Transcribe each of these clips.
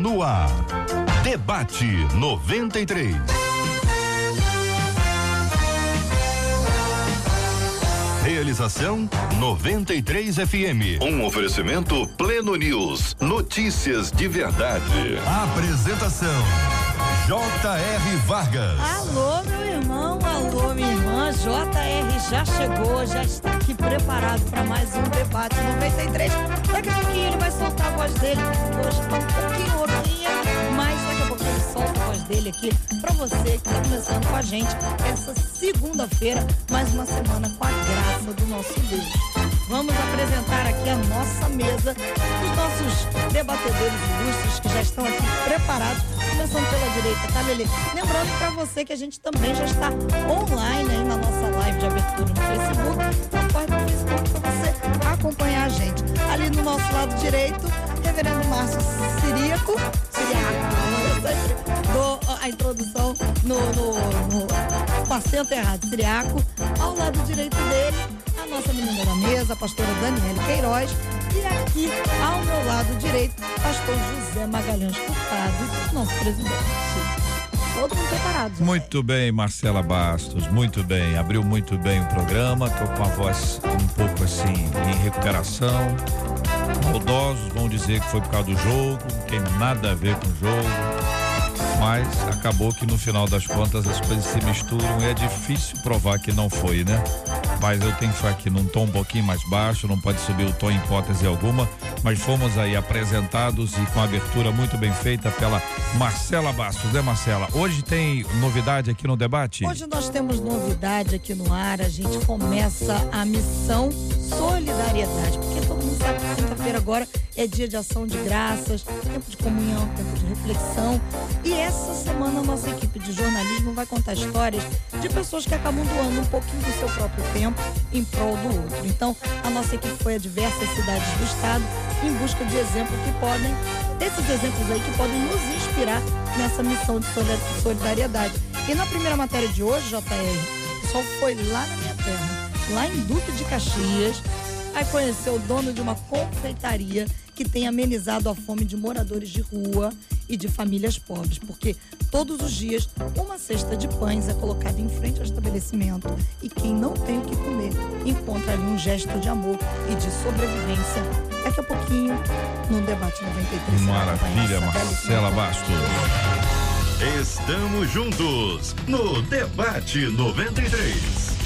no ar. Debate 93. Realização 93 FM. Um oferecimento Pleno News. Notícias de verdade. Apresentação J.R. Vargas. Alô, meu irmão, alô, minha irmã. JR já chegou, já está aqui preparado para mais um debate 93. Daqui a pouquinho ele vai soltar a voz dele. Hoje dele aqui para você que está começando com a gente essa segunda-feira, mais uma semana com a graça do nosso Deus. Vamos apresentar aqui a nossa mesa, os nossos debatedores ilustres que já estão aqui preparados começando pela direita, tá, Lelê? Lembrando para você que a gente também já está online aí na nossa live de abertura no Facebook. Então corre pro Facebook para você acompanhar a gente. Ali no nosso lado direito, Reverendo Márcio Siríaco. Siriaco. Dou a introdução no, no, no, com acento errado, Siriaco. Ao lado direito dele, a nossa menina da mesa, a pastora Daniela Queiroz. E aqui, ao meu lado direito, pastor José Magalhães Furtado, nosso presidente. Todo mundo preparado. Já. Muito bem, Marcela Bastos, muito bem. Abriu muito bem o programa, tô com a voz um pouco assim em recuperação. Maldosos vão dizer que foi por causa do jogo, não tem nada a ver com o jogo mas acabou que no final das contas as coisas se misturam e é difícil provar que não foi, né? Mas eu tenho que ficar aqui num tom um pouquinho mais baixo, não pode subir o tom em hipótese alguma, mas fomos aí apresentados e com a abertura muito bem feita pela Marcela Bastos, né Marcela? Hoje tem novidade aqui no debate? Hoje nós temos novidade aqui no ar, a gente começa a missão Solidariedade, porque todo mundo sabe que quinta-feira agora é dia de ação de graças, tempo de comunhão, tempo de reflexão. E essa semana a nossa equipe de jornalismo vai contar histórias de pessoas que acabam doando um pouquinho do seu próprio tempo em prol do outro. Então, a nossa equipe foi a diversas cidades do estado em busca de exemplos que podem, desses exemplos aí que podem nos inspirar nessa missão de solidariedade. E na primeira matéria de hoje, JR, só foi lá na minha terra, lá em Duque de Caxias, Aí conheceu o dono de uma confeitaria que tem amenizado a fome de moradores de rua e de famílias pobres, porque todos os dias uma cesta de pães é colocada em frente ao estabelecimento e quem não tem o que comer encontra ali um gesto de amor e de sobrevivência. Daqui a pouquinho, no debate 93. Maravilha, Marcela Bastos. Estamos juntos no debate 93.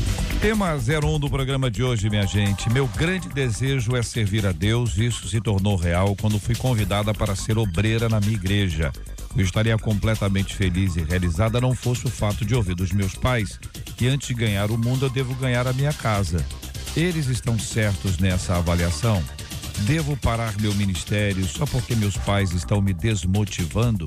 Tema 01 do programa de hoje, minha gente. Meu grande desejo é servir a Deus. Isso se tornou real quando fui convidada para ser obreira na minha igreja. Eu estaria completamente feliz e realizada não fosse o fato de ouvir dos meus pais que antes de ganhar o mundo eu devo ganhar a minha casa. Eles estão certos nessa avaliação? Devo parar meu ministério só porque meus pais estão me desmotivando?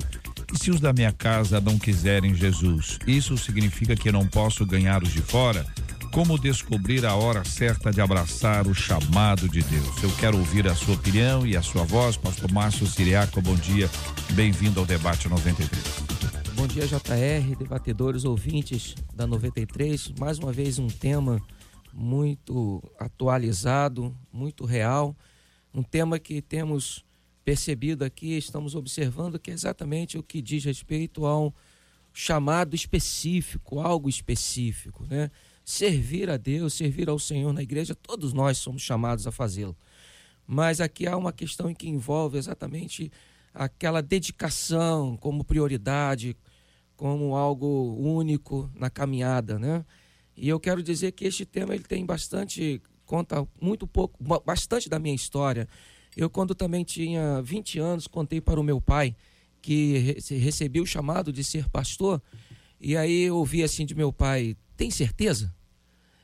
E se os da minha casa não quiserem Jesus, isso significa que não posso ganhar os de fora? Como descobrir a hora certa de abraçar o chamado de Deus? Eu quero ouvir a sua opinião e a sua voz. Pastor Márcio Siriaco, bom dia. Bem-vindo ao Debate 93. Bom dia, JR, debatedores, ouvintes da 93. Mais uma vez um tema muito atualizado, muito real. Um tema que temos percebido aqui, estamos observando que é exatamente o que diz respeito ao chamado específico, algo específico, né? Servir a Deus, servir ao Senhor na igreja, todos nós somos chamados a fazê-lo. Mas aqui há uma questão em que envolve exatamente aquela dedicação como prioridade, como algo único na caminhada, né? E eu quero dizer que este tema ele tem bastante conta muito pouco, bastante da minha história. Eu quando também tinha 20 anos, contei para o meu pai que recebi o chamado de ser pastor, e aí eu ouvi assim de meu pai: "Tem certeza?"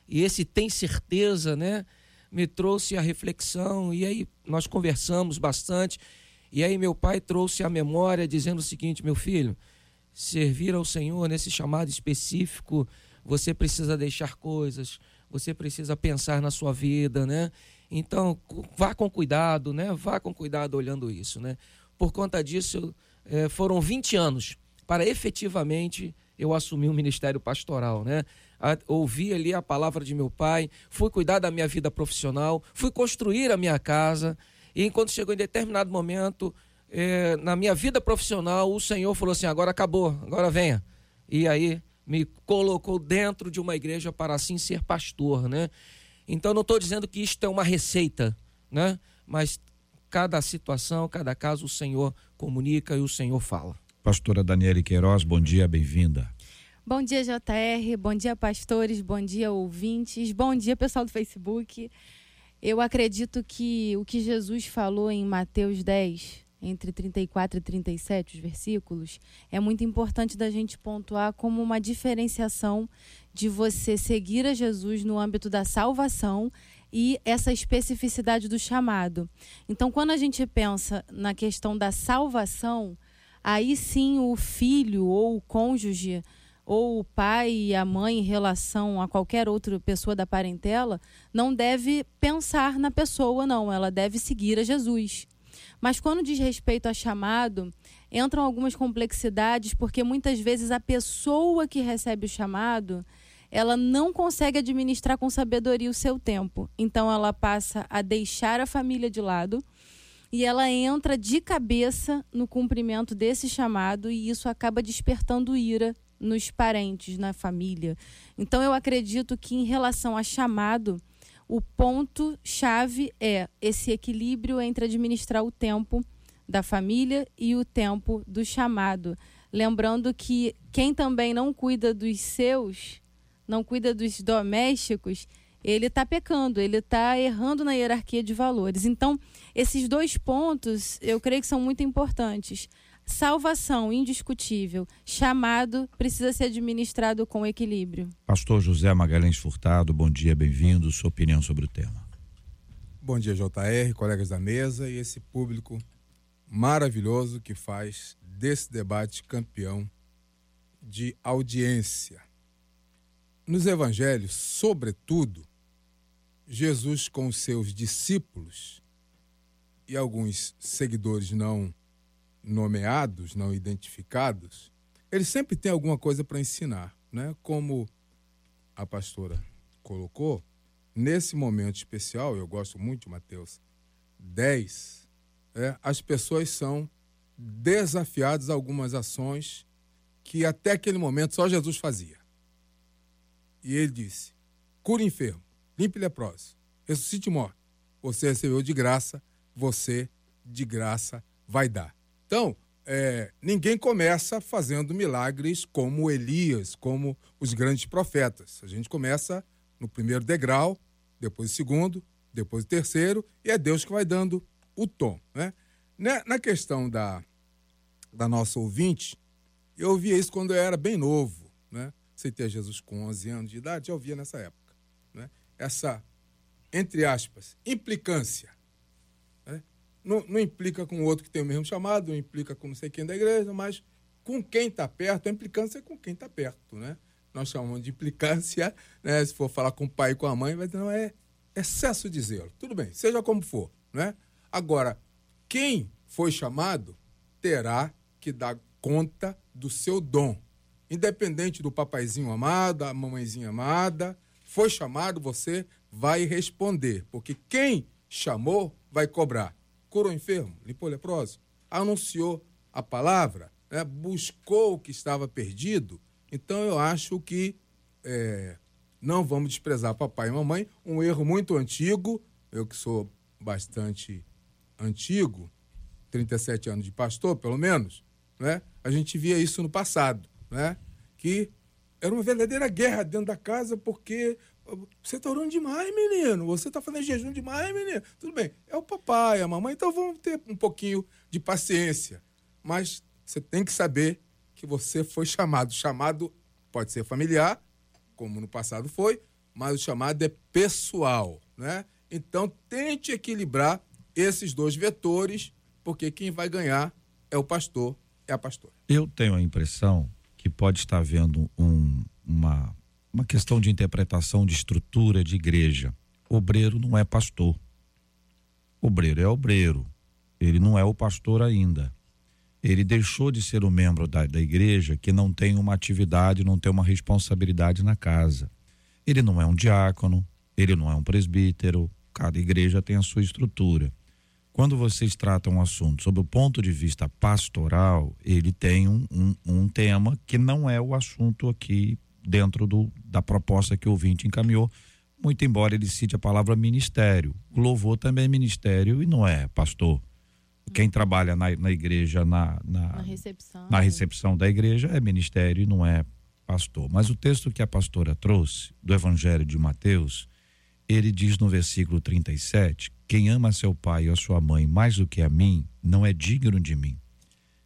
E esse tem certeza, né? Me trouxe a reflexão e aí nós conversamos bastante. E aí meu pai trouxe a memória dizendo o seguinte, meu filho, servir ao Senhor nesse chamado específico, você precisa deixar coisas, você precisa pensar na sua vida, né? Então, vá com cuidado, né? Vá com cuidado olhando isso, né? Por conta disso, é, foram 20 anos para efetivamente eu assumir o um ministério pastoral, né? Ouvi ali a palavra de meu pai, fui cuidar da minha vida profissional, fui construir a minha casa. E enquanto chegou em determinado momento, é, na minha vida profissional, o Senhor falou assim: agora acabou, agora venha. E aí me colocou dentro de uma igreja para assim ser pastor, né? Então não estou dizendo que isto é uma receita, né? Mas cada situação, cada caso, o Senhor comunica e o Senhor fala. Pastora Daniele Queiroz, bom dia, bem-vinda. Bom dia, JR. Bom dia, pastores. Bom dia, ouvintes. Bom dia, pessoal do Facebook. Eu acredito que o que Jesus falou em Mateus 10, entre 34 e 37, os versículos, é muito importante da gente pontuar como uma diferenciação de você seguir a Jesus no âmbito da salvação e essa especificidade do chamado. Então, quando a gente pensa na questão da salvação, aí sim o filho ou o cônjuge ou o pai e a mãe em relação a qualquer outra pessoa da parentela, não deve pensar na pessoa, não. Ela deve seguir a Jesus. Mas quando diz respeito a chamado, entram algumas complexidades, porque muitas vezes a pessoa que recebe o chamado, ela não consegue administrar com sabedoria o seu tempo. Então ela passa a deixar a família de lado e ela entra de cabeça no cumprimento desse chamado e isso acaba despertando ira nos parentes, na família. Então eu acredito que em relação a chamado, o ponto chave é esse equilíbrio entre administrar o tempo da família e o tempo do chamado. Lembrando que quem também não cuida dos seus, não cuida dos domésticos, ele está pecando, ele está errando na hierarquia de valores. Então, esses dois pontos eu creio que são muito importantes. Salvação indiscutível, chamado precisa ser administrado com equilíbrio. Pastor José Magalhães Furtado, bom dia, bem-vindo. Sua opinião sobre o tema. Bom dia, JR, colegas da mesa e esse público maravilhoso que faz desse debate campeão de audiência. Nos evangelhos, sobretudo, Jesus com seus discípulos e alguns seguidores não nomeados, não identificados, eles sempre têm alguma coisa para ensinar, né? Como a pastora colocou, nesse momento especial, eu gosto muito de Mateus 10, é, as pessoas são desafiadas a algumas ações que até aquele momento só Jesus fazia. E ele disse: cure enfermo, limpe leproso, ressuscite morto. Você recebeu de graça, você de graça vai dar. Então, é, ninguém começa fazendo milagres como Elias, como os grandes profetas. A gente começa no primeiro degrau, depois o segundo, depois o terceiro, e é Deus que vai dando o tom. Né? Na questão da, da nossa ouvinte, eu ouvia isso quando eu era bem novo. Né? Aceitei Jesus com 11 anos de idade, já ouvia nessa época. Né? Essa, entre aspas, implicância não, não implica com o outro que tem o mesmo chamado, não implica com não sei quem da igreja, mas com quem está perto, a implicância é com quem está perto, né? Nós chamamos de implicância, né? Se for falar com o pai e com a mãe, vai dizer, não, é excesso de zelo. Tudo bem, seja como for, né? Agora, quem foi chamado terá que dar conta do seu dom. Independente do papaizinho amado, da mamãezinha amada, foi chamado, você vai responder, porque quem chamou vai cobrar curou enfermo, limpou leproso, anunciou a palavra, né, buscou o que estava perdido. Então eu acho que é, não vamos desprezar papai e mamãe. Um erro muito antigo, eu que sou bastante antigo, 37 anos de pastor, pelo menos, né? a gente via isso no passado, né? que era uma verdadeira guerra dentro da casa porque você tá orando demais, menino. Você tá fazendo jejum demais, menino. Tudo bem. É o papai, a mamãe, então vamos ter um pouquinho de paciência. Mas você tem que saber que você foi chamado. Chamado pode ser familiar, como no passado foi, mas o chamado é pessoal, né? Então tente equilibrar esses dois vetores, porque quem vai ganhar é o pastor, é a pastora. Eu tenho a impressão que pode estar havendo um, uma uma questão de interpretação de estrutura de igreja. Obreiro não é pastor. Obreiro é obreiro. Ele não é o pastor ainda. Ele deixou de ser um membro da, da igreja que não tem uma atividade, não tem uma responsabilidade na casa. Ele não é um diácono, ele não é um presbítero. Cada igreja tem a sua estrutura. quando vocês tratam um assunto sob o ponto de vista pastoral, ele tem um, um, um tema que não é o assunto aqui dentro do, da proposta que o ouvinte encaminhou, muito embora ele cite a palavra ministério. O louvor também é ministério e não é pastor. Quem trabalha na, na igreja, na, na, Na recepção. na recepção da igreja, é ministério e não é pastor. Mas o texto que a pastora trouxe, do Evangelho de Mateus, ele diz no versículo 37: Quem ama seu pai ou a sua mãe mais do que a mim, não é digno de mim.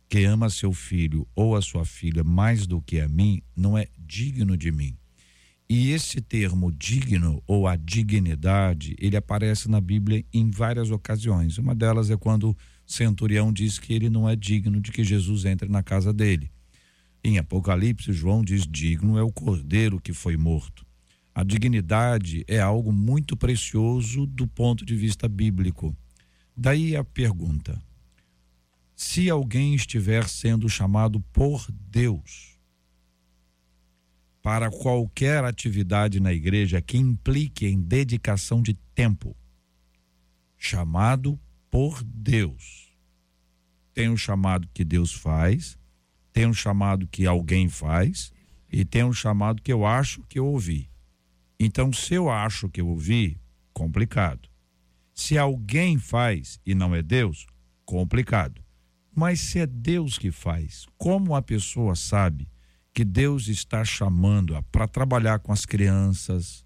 Quem ama seu filho ou a sua filha mais do que a mim, não é digno de mim. E esse termo digno ou a dignidade, ele aparece na Bíblia em várias ocasiões. Uma delas é quando o centurião diz que ele não é digno de que Jesus entre na casa dele. Em Apocalipse, João diz: digno é o cordeiro que foi morto. A dignidade é algo muito precioso do ponto de vista bíblico. Daí a pergunta: se alguém estiver sendo chamado por Deus para qualquer atividade na igreja que implique em dedicação de tempo, chamado por Deus. Tem um chamado que Deus faz, tem um chamado que alguém faz e tem um chamado que eu acho que eu ouvi. Então, se eu acho que eu ouvi, complicado. Se alguém faz e não é Deus, complicado. Mas se é Deus que faz, como a pessoa sabe que Deus está chamando para trabalhar com as crianças,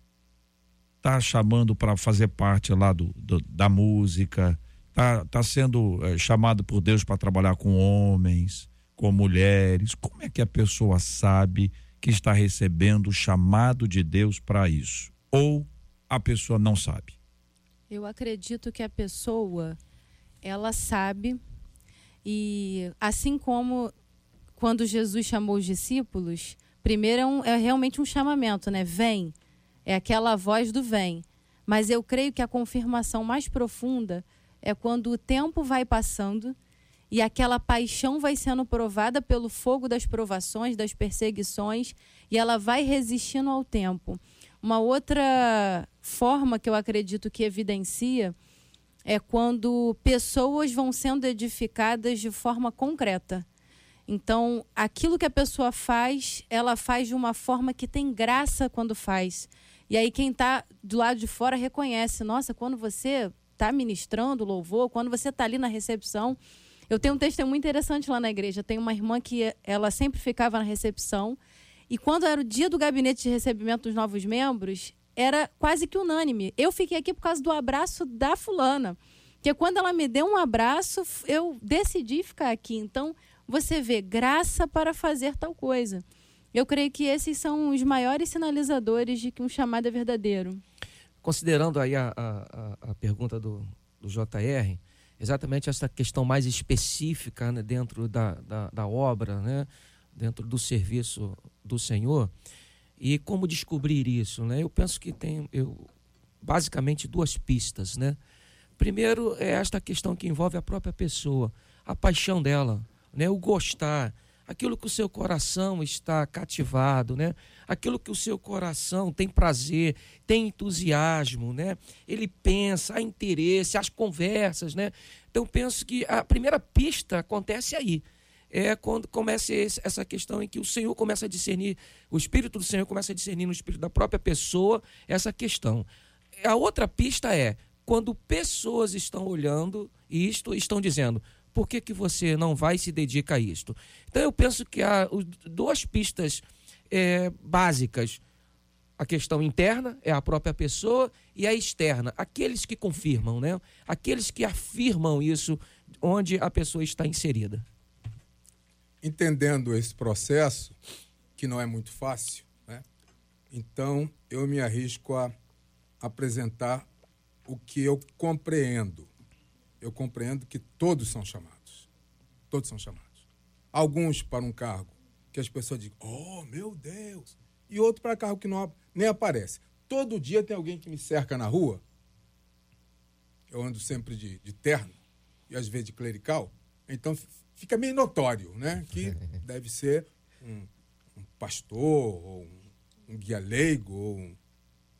está chamando para fazer parte lá do, do da música, está tá sendo é, chamado por Deus para trabalhar com homens, com mulheres. Como é que a pessoa sabe que está recebendo o chamado de Deus para isso? Ou a pessoa não sabe? Eu acredito que a pessoa, ela sabe, e assim como quando Jesus chamou os discípulos, primeiro é, um, é realmente um chamamento, né? Vem. É aquela voz do vem. Mas eu creio que a confirmação mais profunda é quando o tempo vai passando e aquela paixão vai sendo provada pelo fogo das provações, das perseguições, e ela vai resistindo ao tempo. Uma outra forma que eu acredito que evidencia é quando pessoas vão sendo edificadas de forma concreta. Então, aquilo que a pessoa faz, ela faz de uma forma que tem graça quando faz. E aí, quem está do lado de fora reconhece: nossa, quando você está ministrando louvor, quando você está ali na recepção. Eu tenho um testemunho interessante lá na igreja. Tem uma irmã que ela sempre ficava na recepção. E quando era o dia do gabinete de recebimento dos novos membros, era quase que unânime. Eu fiquei aqui por causa do abraço da fulana. Porque quando ela me deu um abraço, eu decidi ficar aqui. Então, você vê graça para fazer tal coisa. Eu creio que esses são os maiores sinalizadores de que um chamado é verdadeiro. Considerando aí a, a, a pergunta do, do JR, exatamente essa questão mais específica né, dentro da, da, da, obra, né, dentro do serviço do Senhor, e como descobrir isso? Né? Eu penso que tem eu, basicamente duas pistas. Né? Primeiro é esta questão que envolve a própria pessoa, a paixão dela, né, o gostar, aquilo que o seu coração está cativado, né? Aquilo que o seu coração tem prazer, tem entusiasmo, né? Ele pensa, há interesse, as conversas, né? Então penso que a primeira pista acontece aí. É quando começa esse, essa questão em que o Senhor começa a discernir, o Espírito do Senhor começa a discernir no Espírito da própria pessoa essa questão. A outra pista é quando pessoas estão olhando isto estão dizendo: por que, que você não vai e se dedica a isto? Então eu penso que há duas pistas é, básicas. A questão interna é a própria pessoa e a externa, aqueles que confirmam, né? aqueles que afirmam isso onde a pessoa está inserida. Entendendo esse processo, que não é muito fácil, né? então eu me arrisco a apresentar o que eu compreendo eu compreendo que todos são chamados. Todos são chamados. Alguns para um cargo que as pessoas dizem, oh, meu Deus. E outro para cargo que não, nem aparece. Todo dia tem alguém que me cerca na rua. Eu ando sempre de, de terno e às vezes de clerical. Então fica meio notório, né? Que deve ser um, um pastor, ou um, um guia leigo, ou um,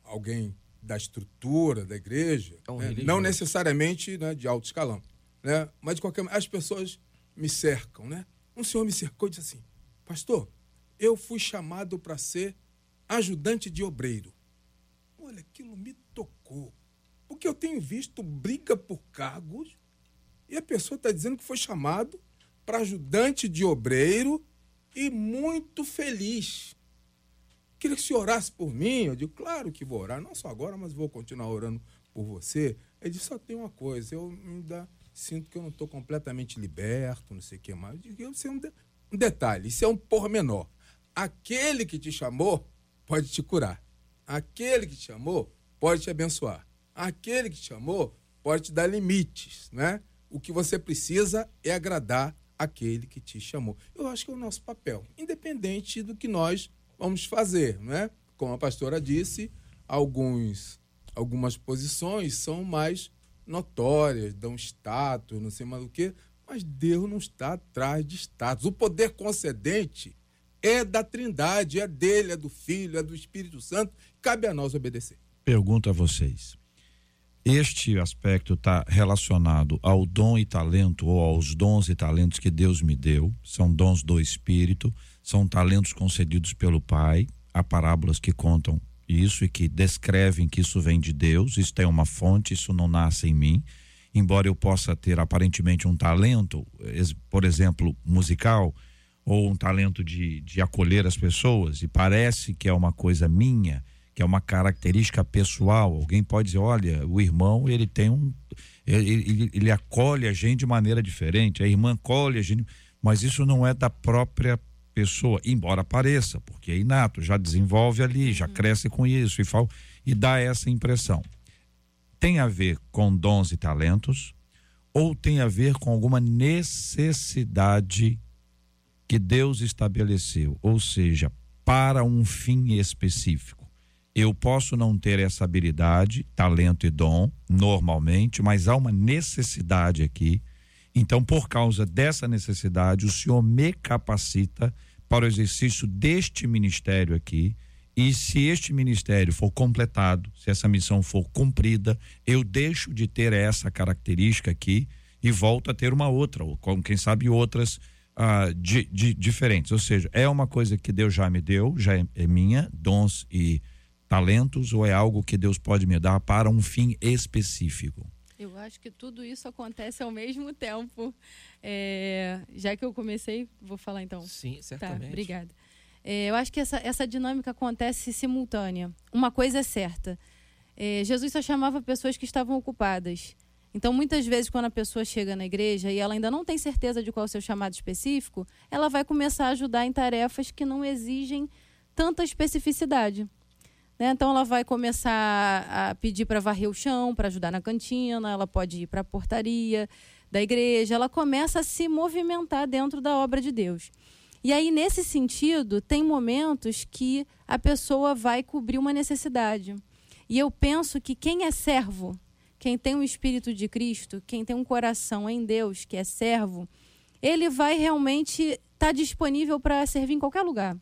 alguém da estrutura da igreja, é um né? não necessariamente né, de alto escalão. né? Mas de qualquer maneira, as pessoas me cercam, né? Um senhor me cercou e disse assim: Pastor, eu fui chamado para ser ajudante de obreiro. Olha, aquilo me tocou. Porque eu tenho visto briga por cargos e a pessoa está dizendo que foi chamado para ajudante de obreiro e muito feliz. Queria que se orasse por mim. Eu digo, claro que vou orar, não só agora, mas vou continuar orando por você. Ele disse, só tem uma coisa, eu ainda sinto que eu não estou completamente liberto, não sei o que mais. Eu digo, isso é um, de um detalhe, isso é um pormenor. Aquele que te chamou pode te curar. Aquele que te chamou pode te abençoar. Aquele que te chamou pode te dar limites, né? O que você precisa é agradar aquele que te chamou. Eu acho que é o nosso papel, independente do que nós vamos fazer, né? Como a pastora disse, alguns algumas posições são mais notórias, dão status, não sei mais o quê, mas Deus não está atrás de status. O poder concedente é da Trindade, é dele, é do Filho, é do Espírito Santo, cabe a nós obedecer. Pergunto a vocês. Este aspecto está relacionado ao dom e talento ou aos dons e talentos que Deus me deu, são dons do Espírito, são talentos concedidos pelo Pai, há parábolas que contam isso e que descrevem que isso vem de Deus, isso tem uma fonte, isso não nasce em mim. Embora eu possa ter aparentemente um talento, por exemplo, musical, ou um talento de, de acolher as pessoas, e parece que é uma coisa minha, que é uma característica pessoal. Alguém pode dizer, olha, o irmão, ele tem um. Ele, ele, ele acolhe a gente de maneira diferente, a irmã acolhe a gente, mas isso não é da própria pessoa, embora pareça, porque é inato, já desenvolve ali, já uhum. cresce com isso e, fala, e dá essa impressão. Tem a ver com dons e talentos ou tem a ver com alguma necessidade que Deus estabeleceu, ou seja, para um fim específico. Eu posso não ter essa habilidade, talento e dom, normalmente, mas há uma necessidade aqui então, por causa dessa necessidade, o Senhor me capacita para o exercício deste ministério aqui. E se este ministério for completado, se essa missão for cumprida, eu deixo de ter essa característica aqui e volto a ter uma outra, ou quem sabe outras de, de, diferentes. Ou seja, é uma coisa que Deus já me deu, já é, é minha, dons e talentos, ou é algo que Deus pode me dar para um fim específico? Eu acho que tudo isso acontece ao mesmo tempo. É, já que eu comecei, vou falar então. Sim, tá, certamente. Tá, obrigada. É, eu acho que essa, essa dinâmica acontece simultânea. Uma coisa é certa. É, Jesus só chamava pessoas que estavam ocupadas. Então, muitas vezes, quando a pessoa chega na igreja e ela ainda não tem certeza de qual é o seu chamado específico, ela vai começar a ajudar em tarefas que não exigem tanta especificidade. Né? Então, ela vai começar a pedir para varrer o chão, para ajudar na cantina, ela pode ir para a portaria da igreja, ela começa a se movimentar dentro da obra de Deus. E aí, nesse sentido, tem momentos que a pessoa vai cobrir uma necessidade. E eu penso que quem é servo, quem tem o Espírito de Cristo, quem tem um coração em Deus, que é servo, ele vai realmente estar tá disponível para servir em qualquer lugar.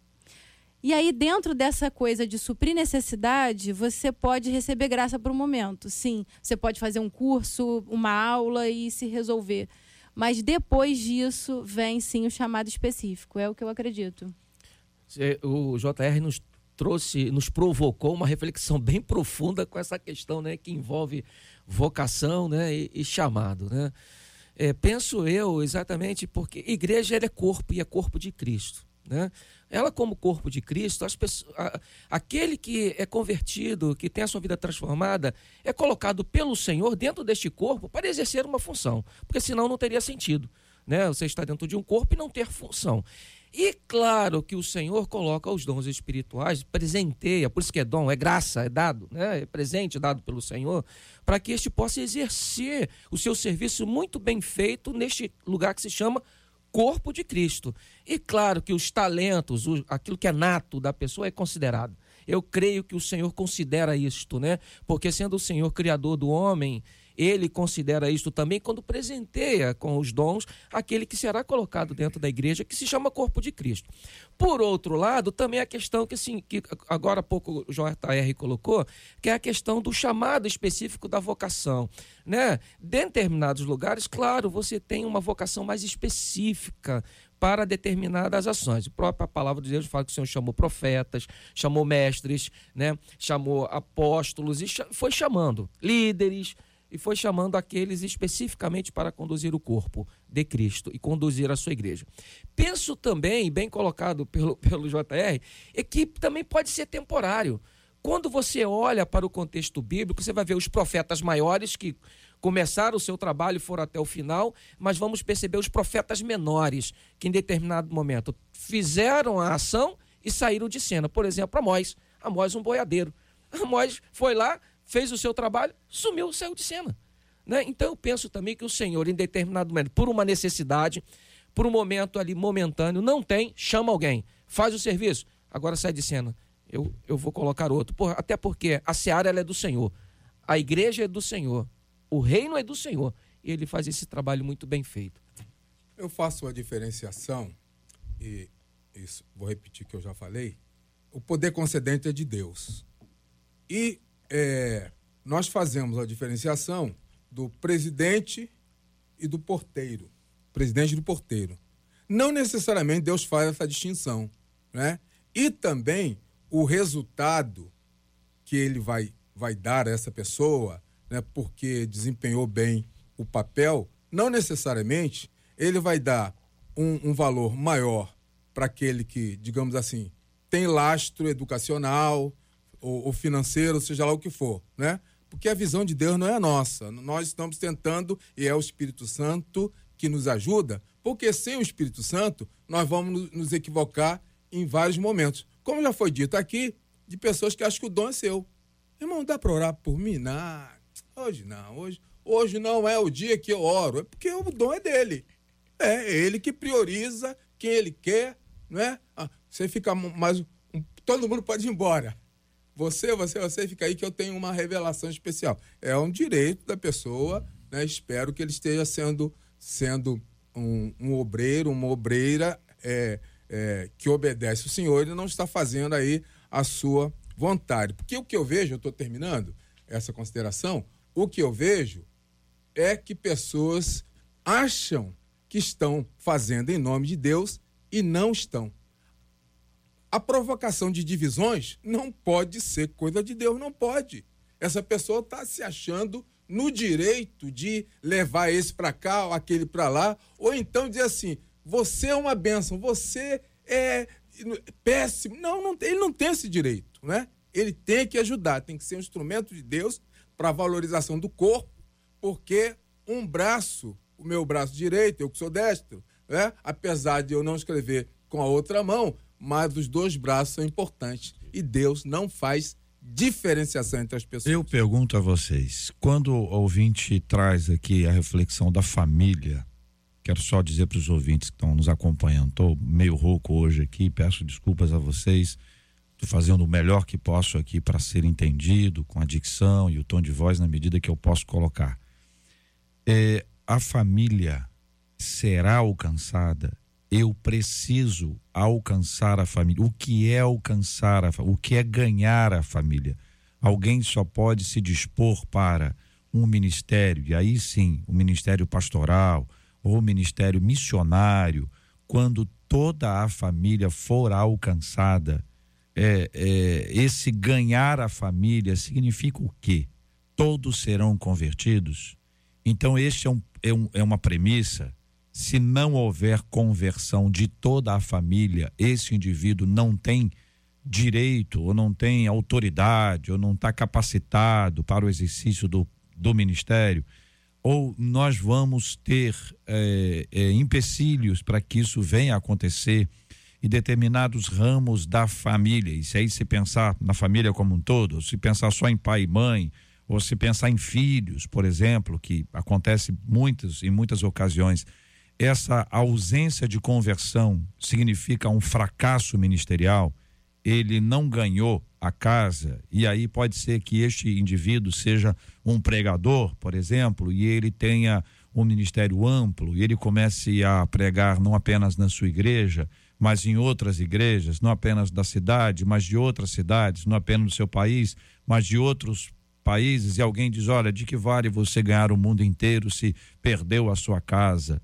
E aí, dentro dessa coisa de suprir necessidade, você pode receber graça para o momento. Sim, você pode fazer um curso, uma aula e se resolver. Mas depois disso, vem sim o chamado específico. É o que eu acredito. O JR nos trouxe, nos provocou uma reflexão bem profunda com essa questão, né, que envolve vocação, né, e, e chamado, né. É, penso eu exatamente porque igreja é corpo e é corpo de Cristo. Né? Ela, como corpo de Cristo, pessoas, a, aquele que é convertido, que tem a sua vida transformada, é colocado pelo Senhor dentro deste corpo para exercer uma função, porque senão não teria sentido. Né? Você está dentro de um corpo e não ter função. E claro que o Senhor coloca os dons espirituais, presenteia, por isso que é dom, é graça, é dado, né? é presente dado pelo Senhor, para que este possa exercer o seu serviço muito bem feito neste lugar que se chama corpo de Cristo. E claro que os talentos, aquilo que é nato da pessoa é considerado. Eu creio que o Senhor considera isto, né? Porque sendo o Senhor criador do homem, ele considera isto também quando presenteia com os dons aquele que será colocado dentro da igreja, que se chama corpo de Cristo. Por outro lado, também a questão que, assim, que agora há pouco o JR colocou, que é a questão do chamado específico da vocação. Né? De determinados lugares, claro, você tem uma vocação mais específica para determinadas ações. A própria palavra de Deus fala que o Senhor chamou profetas, chamou mestres, né? chamou apóstolos e foi chamando líderes e foi chamando aqueles especificamente para conduzir o corpo de Cristo e conduzir a sua igreja. Penso também, bem colocado pelo, pelo JR, é que também pode ser temporário. Quando você olha para o contexto bíblico, você vai ver os profetas maiores que começaram o seu trabalho e foram até o final, mas vamos perceber os profetas menores, que em determinado momento fizeram a ação e saíram de cena. Por exemplo, Amós. Amós, um boiadeiro. Amós foi lá, fez o seu trabalho, sumiu, saiu de cena. Né? Então eu penso também que o Senhor, em determinado momento, por uma necessidade, por um momento ali momentâneo, não tem, chama alguém, faz o serviço, agora sai de cena. Eu, eu vou colocar outro. Por, até porque a seara é do Senhor. A igreja é do Senhor. O reino é do Senhor. E ele faz esse trabalho muito bem feito. Eu faço uma diferenciação, e isso, vou repetir o que eu já falei. O poder concedente é de Deus. E é, nós fazemos a diferenciação do presidente e do porteiro. Presidente do porteiro. Não necessariamente Deus faz essa distinção. Né? E também o resultado que ele vai, vai dar a essa pessoa, né, porque desempenhou bem o papel, não necessariamente ele vai dar um, um valor maior para aquele que, digamos assim, tem lastro educacional ou, ou, financeiro, seja lá o que for, né? Porque a visão de Deus não é a nossa. Nós estamos tentando, e é o Espírito Santo que nos ajuda, porque sem o Espírito Santo nós vamos nos equivocar em vários momentos. Como já foi dito aqui, de pessoas que acham que o dom é seu. Irmão, dá para orar por mim? Não, Hoje não, hoje, hoje não é o dia que eu oro, é porque o dom é dele. É, ele que prioriza quem ele quer, não é? Ah, você fica mais. Todo mundo pode ir embora. Você, você, você fica aí que eu tenho uma revelação especial. É um direito da pessoa, né? Espero que ele esteja sendo, sendo um, um obreiro, uma obreira é, é, que obedece o Senhor e não está fazendo aí a sua vontade. Porque o que eu vejo, eu estou terminando essa consideração, o que eu vejo é que pessoas acham que estão fazendo em nome de Deus e não estão. A provocação de divisões não pode ser coisa de Deus, não pode. Essa pessoa está se achando no direito de levar esse para cá, aquele para lá, ou então dizer assim: você é uma bênção, você é péssimo. Não, não, ele não tem esse direito, né? Ele tem que ajudar, tem que ser um instrumento de Deus para valorização do corpo, porque um braço, o meu braço direito, eu que sou destro, né? apesar de eu não escrever com a outra mão, mas os dois braços são importantes. E Deus não faz diferenciação entre as pessoas. Eu pergunto a vocês, quando o ouvinte traz aqui a reflexão da família, quero só dizer para os ouvintes que estão nos acompanhando, estou meio rouco hoje aqui, peço desculpas a vocês Estou fazendo o melhor que posso aqui para ser entendido, com a dicção e o tom de voz na medida que eu posso colocar. É, a família será alcançada. Eu preciso alcançar a família. O que é alcançar a? O que é ganhar a família? Alguém só pode se dispor para um ministério, e aí sim, o ministério pastoral ou o ministério missionário, quando toda a família for alcançada é, é, esse ganhar a família significa o quê? Todos serão convertidos? Então, este é, um, é, um, é uma premissa. Se não houver conversão de toda a família, esse indivíduo não tem direito, ou não tem autoridade, ou não está capacitado para o exercício do, do ministério, ou nós vamos ter é, é, empecilhos para que isso venha a acontecer e determinados ramos da família. E se aí se pensar na família como um todo, se pensar só em pai e mãe, ou se pensar em filhos, por exemplo, que acontece muitas em muitas ocasiões, essa ausência de conversão significa um fracasso ministerial. Ele não ganhou a casa, e aí pode ser que este indivíduo seja um pregador, por exemplo, e ele tenha um ministério amplo, e ele comece a pregar não apenas na sua igreja, mas em outras igrejas, não apenas da cidade, mas de outras cidades, não apenas do seu país, mas de outros países, e alguém diz: olha, de que vale você ganhar o mundo inteiro se perdeu a sua casa?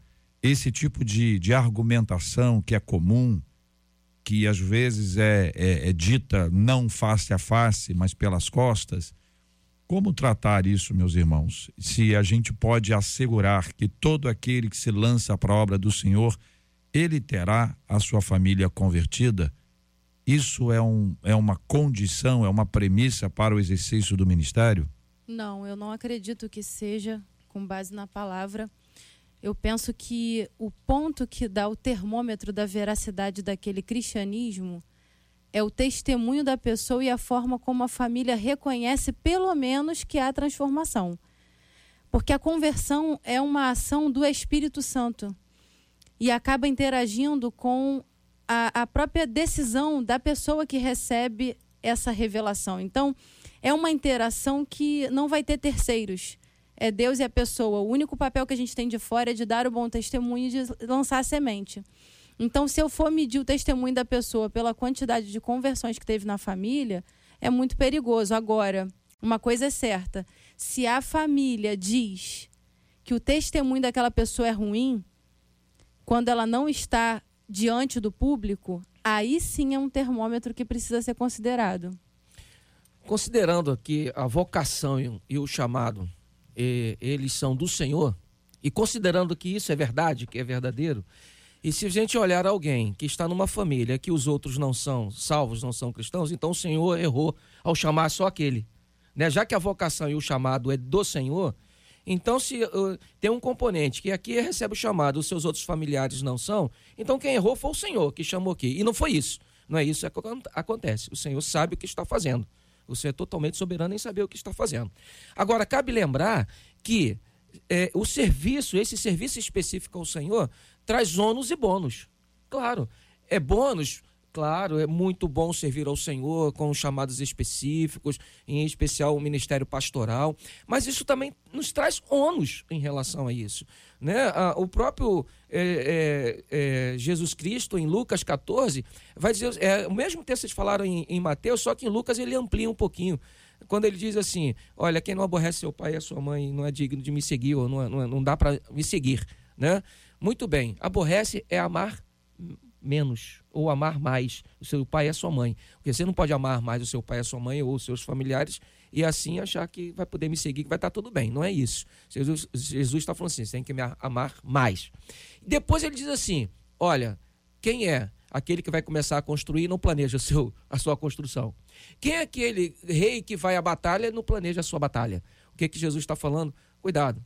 Esse tipo de, de argumentação que é comum, que às vezes é, é, é dita não face a face, mas pelas costas. Como tratar isso, meus irmãos? Se a gente pode assegurar que todo aquele que se lança para a obra do Senhor ele terá a sua família convertida? Isso é, um, é uma condição, é uma premissa para o exercício do ministério? Não, eu não acredito que seja com base na palavra. Eu penso que o ponto que dá o termômetro da veracidade daquele cristianismo é o testemunho da pessoa e a forma como a família reconhece, pelo menos, que há transformação. Porque a conversão é uma ação do Espírito Santo e acaba interagindo com a, a própria decisão da pessoa que recebe essa revelação. Então, é uma interação que não vai ter terceiros. É Deus e a pessoa. O único papel que a gente tem de fora é de dar o bom testemunho e de lançar a semente. Então, se eu for medir o testemunho da pessoa pela quantidade de conversões que teve na família, é muito perigoso. Agora, uma coisa é certa: se a família diz que o testemunho daquela pessoa é ruim, quando ela não está diante do público, aí sim é um termômetro que precisa ser considerado. Considerando aqui a vocação e o chamado, eles são do Senhor, e considerando que isso é verdade, que é verdadeiro, e se a gente olhar alguém que está numa família que os outros não são salvos, não são cristãos, então o Senhor errou ao chamar só aquele. Né? Já que a vocação e o chamado é do Senhor, então, se uh, tem um componente que aqui recebe o chamado, os seus outros familiares não são, então quem errou foi o Senhor que chamou aqui. E não foi isso. Não é isso que acontece. O Senhor sabe o que está fazendo. O Senhor é totalmente soberano em saber o que está fazendo. Agora, cabe lembrar que é, o serviço, esse serviço específico ao Senhor, traz ônus e bônus. Claro, é bônus Claro, é muito bom servir ao Senhor com chamados específicos, em especial o ministério pastoral, mas isso também nos traz ônus em relação a isso. Né? O próprio é, é, é, Jesus Cristo, em Lucas 14, vai dizer, é, o mesmo texto que falaram em, em Mateus, só que em Lucas ele amplia um pouquinho quando ele diz assim: Olha, quem não aborrece seu pai e a sua mãe não é digno de me seguir, ou não, é, não, é, não dá para me seguir. Né? Muito bem, aborrece é amar menos ou amar mais o seu pai e a sua mãe. Porque você não pode amar mais o seu pai e a sua mãe ou os seus familiares e assim achar que vai poder me seguir, que vai estar tudo bem. Não é isso. Jesus, está falando assim: você tem que me amar mais. Depois ele diz assim: olha, quem é aquele que vai começar a construir e não planeja seu, a sua construção? Quem é aquele rei que vai à batalha e não planeja a sua batalha? O que, é que Jesus está falando? Cuidado.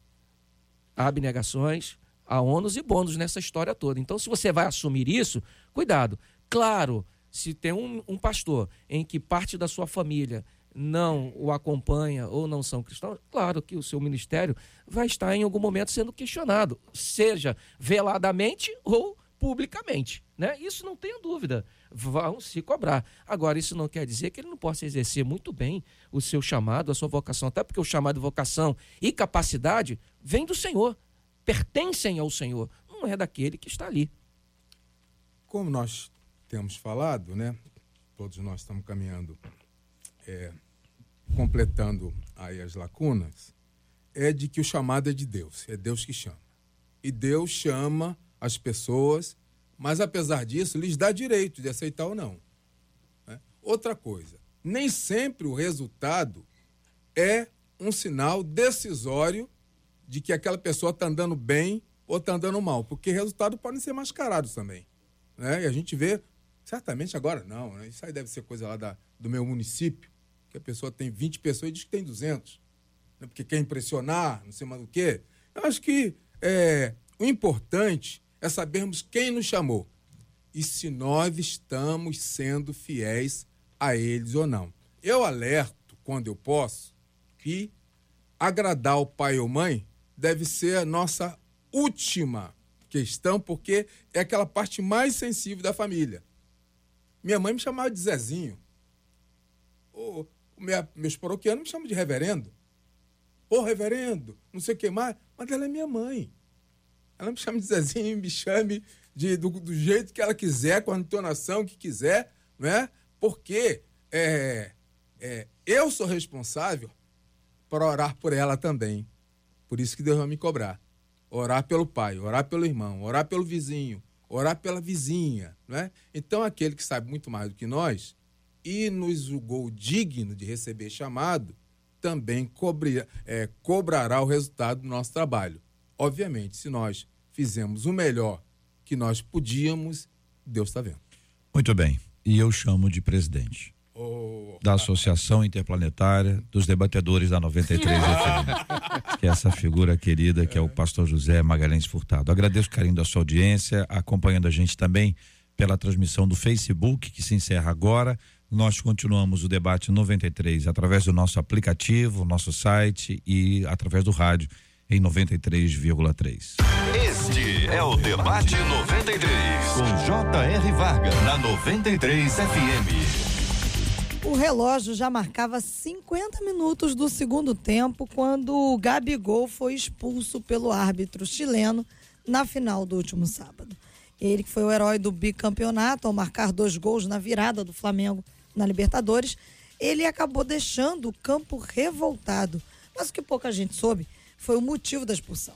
Abnegações, há ônus e bônus nessa história toda. Então, se você vai assumir isso, cuidado. Claro, se tem um, um pastor em que parte da sua família não o acompanha ou não são cristãos, claro que o seu ministério vai estar em algum momento sendo questionado, seja veladamente ou publicamente. Né? Isso não tenha dúvida, vão se cobrar. Agora, isso não quer dizer que ele não possa exercer muito bem o seu chamado, a sua vocação, até porque o chamado, vocação e capacidade vem do Senhor pertencem ao Senhor, não é daquele que está ali. Como nós temos falado, né? Todos nós estamos caminhando, é, completando aí as lacunas, é de que o chamado é de Deus, é Deus que chama. E Deus chama as pessoas, mas apesar disso, lhes dá direito de aceitar ou não. Né? Outra coisa, nem sempre o resultado é um sinal decisório de que aquela pessoa está andando bem ou está andando mal, porque resultados podem ser mascarados também. Né? E a gente vê, certamente agora não, né? isso aí deve ser coisa lá da, do meu município, que a pessoa tem 20 pessoas e diz que tem 200, né? porque quer impressionar, não sei mais o quê. Eu acho que é, o importante é sabermos quem nos chamou e se nós estamos sendo fiéis a eles ou não. Eu alerto, quando eu posso, que agradar o pai ou mãe deve ser a nossa última questão, porque é aquela parte mais sensível da família. Minha mãe me chamava de Zezinho. o, minha, meus paroquianos me chamam de reverendo. Ô reverendo, não sei o que mais, mas ela é minha mãe. Ela me chama de Zezinho, me chame de, do, do jeito que ela quiser, com a entonação que quiser, né? Porque é, é, eu sou responsável por orar por ela também. Por isso que Deus vai me cobrar. Orar pelo pai, orar pelo irmão, orar pelo vizinho, orar pela vizinha, não é? Então aquele que sabe muito mais do que nós e nos julgou digno de receber chamado, também cobria, é, cobrará o resultado do nosso trabalho. Obviamente, se nós fizemos o melhor que nós podíamos, Deus está vendo. Muito bem. E eu chamo de presidente. Oh. Da Associação Interplanetária dos Debatedores da 93 FM. que é essa figura querida que é o pastor José Magalhães Furtado. Agradeço o carinho da sua audiência, acompanhando a gente também pela transmissão do Facebook, que se encerra agora. Nós continuamos o debate 93 através do nosso aplicativo, nosso site e através do rádio em 93,3. Este é o Debate 93, com J.R. Varga, na 93 FM. O relógio já marcava 50 minutos do segundo tempo quando o Gabigol foi expulso pelo árbitro chileno na final do último sábado. Ele que foi o herói do bicampeonato ao marcar dois gols na virada do Flamengo na Libertadores, ele acabou deixando o campo revoltado. Mas o que pouca gente soube foi o motivo da expulsão.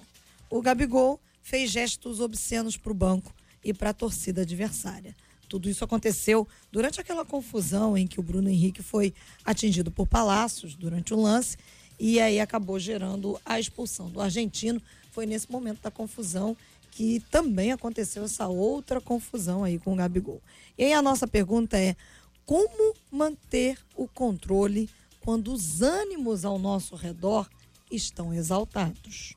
O Gabigol fez gestos obscenos para o banco e para a torcida adversária. Tudo isso aconteceu durante aquela confusão em que o Bruno Henrique foi atingido por Palácios durante o lance e aí acabou gerando a expulsão do argentino. Foi nesse momento da confusão que também aconteceu essa outra confusão aí com o Gabigol. E aí a nossa pergunta é: como manter o controle quando os ânimos ao nosso redor estão exaltados.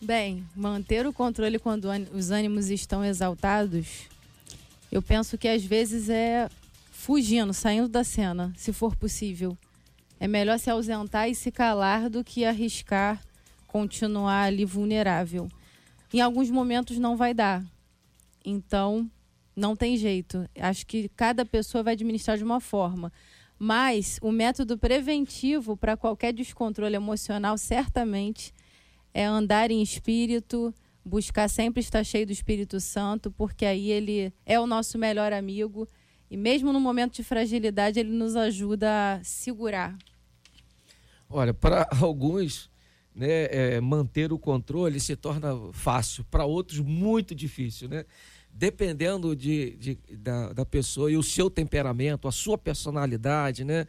Bem, manter o controle quando os ânimos estão exaltados, eu penso que às vezes é fugindo, saindo da cena, se for possível. É melhor se ausentar e se calar do que arriscar continuar ali vulnerável. Em alguns momentos não vai dar. Então, não tem jeito. Acho que cada pessoa vai administrar de uma forma. Mas o método preventivo para qualquer descontrole emocional certamente é andar em espírito, buscar sempre estar cheio do Espírito Santo, porque aí ele é o nosso melhor amigo e mesmo no momento de fragilidade ele nos ajuda a segurar. Olha, para alguns, né, é, manter o controle se torna fácil, para outros muito difícil, né? Dependendo de, de da, da, pessoa e o seu temperamento, a sua personalidade, né?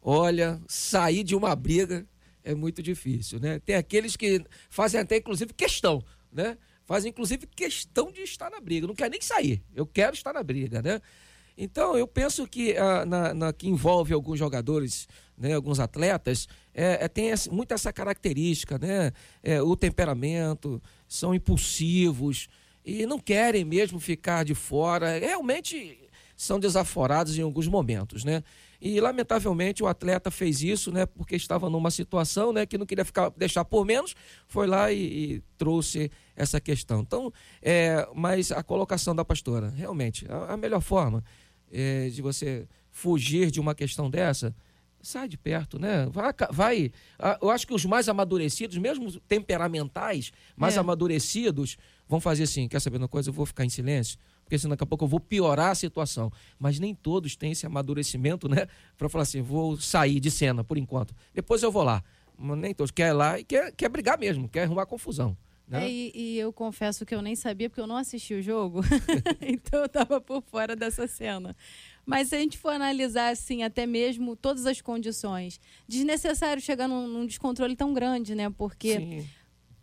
Olha, sair de uma briga é muito difícil, né? Tem aqueles que fazem até inclusive questão, né? Fazem inclusive questão de estar na briga, não quer nem sair. Eu quero estar na briga, né? Então, eu penso que ah, na, na, que envolve alguns jogadores, né, alguns atletas, é, é, tem essa, muito essa característica, né? É, o temperamento, são impulsivos, e não querem mesmo ficar de fora. Realmente são desaforados em alguns momentos, né? E lamentavelmente o atleta fez isso, né? Porque estava numa situação, né? Que não queria ficar deixar por menos, foi lá e, e trouxe essa questão. Então, é, mas a colocação da pastora, realmente, a, a melhor forma é, de você fugir de uma questão dessa, sai de perto, né? Vai, vai, eu acho que os mais amadurecidos, mesmo temperamentais, mais é. amadurecidos, vão fazer assim, quer saber uma coisa? Eu vou ficar em silêncio, porque senão daqui a pouco eu vou piorar a situação. Mas nem todos têm esse amadurecimento, né? Para falar assim, vou sair de cena por enquanto. Depois eu vou lá. Mas nem todos quer ir lá e quer, quer brigar mesmo, quer arrumar confusão. Né? É, e, e, eu confesso que eu nem sabia, porque eu não assisti o jogo. então eu estava por fora dessa cena. Mas se a gente for analisar, assim, até mesmo todas as condições, desnecessário chegar num, num descontrole tão grande, né? Porque. Sim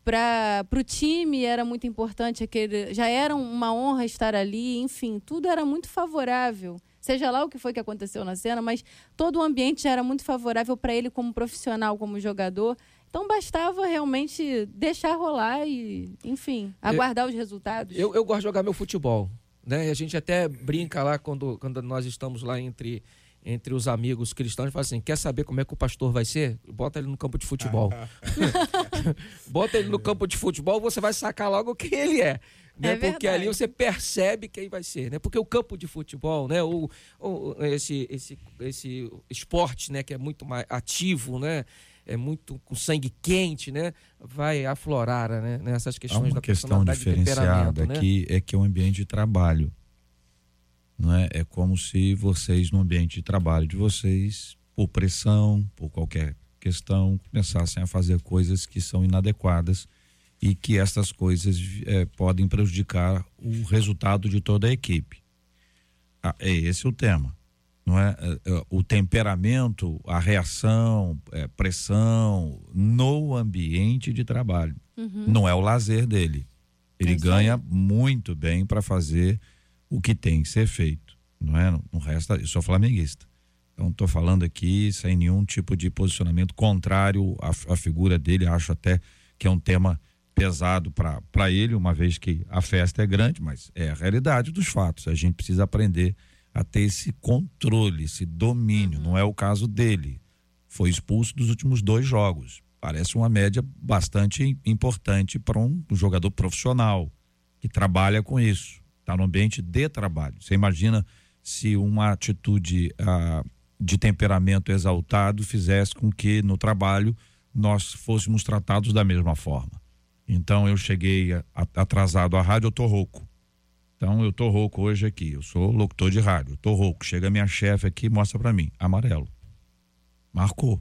para o time era muito importante aquele já era uma honra estar ali enfim tudo era muito favorável. Seja lá o que foi que aconteceu na cena mas todo o ambiente já era muito favorável para ele como profissional como jogador. Então bastava realmente deixar rolar e enfim aguardar eu, os resultados. Eu, eu gosto de jogar meu futebol né? A gente até brinca lá quando quando nós estamos lá entre entre os amigos cristãos e fala assim: quer saber como é que o pastor vai ser? Bota ele no campo de futebol. Bota ele no campo de futebol, você vai sacar logo quem ele é. Né? É porque ali você percebe quem vai ser, né? Porque o campo de futebol, né? O, o, esse, esse, esse esporte, né? Que é muito mais ativo, né? É muito com sangue quente, né? Vai aflorar né? nessas questões Há uma da questão diferenciada né? aqui é que é um ambiente de trabalho. Não é? é como se vocês, no ambiente de trabalho de vocês, por pressão, por qualquer questão, começassem a fazer coisas que são inadequadas e que essas coisas é, podem prejudicar o resultado de toda a equipe. Ah, é esse o tema, não é? é, é o temperamento, a reação, é, pressão no ambiente de trabalho. Uhum. Não é o lazer dele. Ele ganha muito bem para fazer o que tem que ser feito, não é? Não resta, eu sou flamenguista. Então estou falando aqui sem nenhum tipo de posicionamento contrário à, à figura dele. Acho até que é um tema pesado para ele, uma vez que a festa é grande, mas é a realidade dos fatos. A gente precisa aprender a ter esse controle, esse domínio. Uhum. Não é o caso dele. Foi expulso dos últimos dois jogos. Parece uma média bastante importante para um jogador profissional que trabalha com isso. Está no ambiente de trabalho. Você imagina se uma atitude ah, de temperamento exaltado fizesse com que no trabalho nós fôssemos tratados da mesma forma. Então eu cheguei atrasado à rádio, eu tô rouco. Então eu tô rouco hoje aqui, eu sou locutor de rádio, eu tô rouco. Chega minha chefe aqui e mostra para mim, amarelo. Marcou.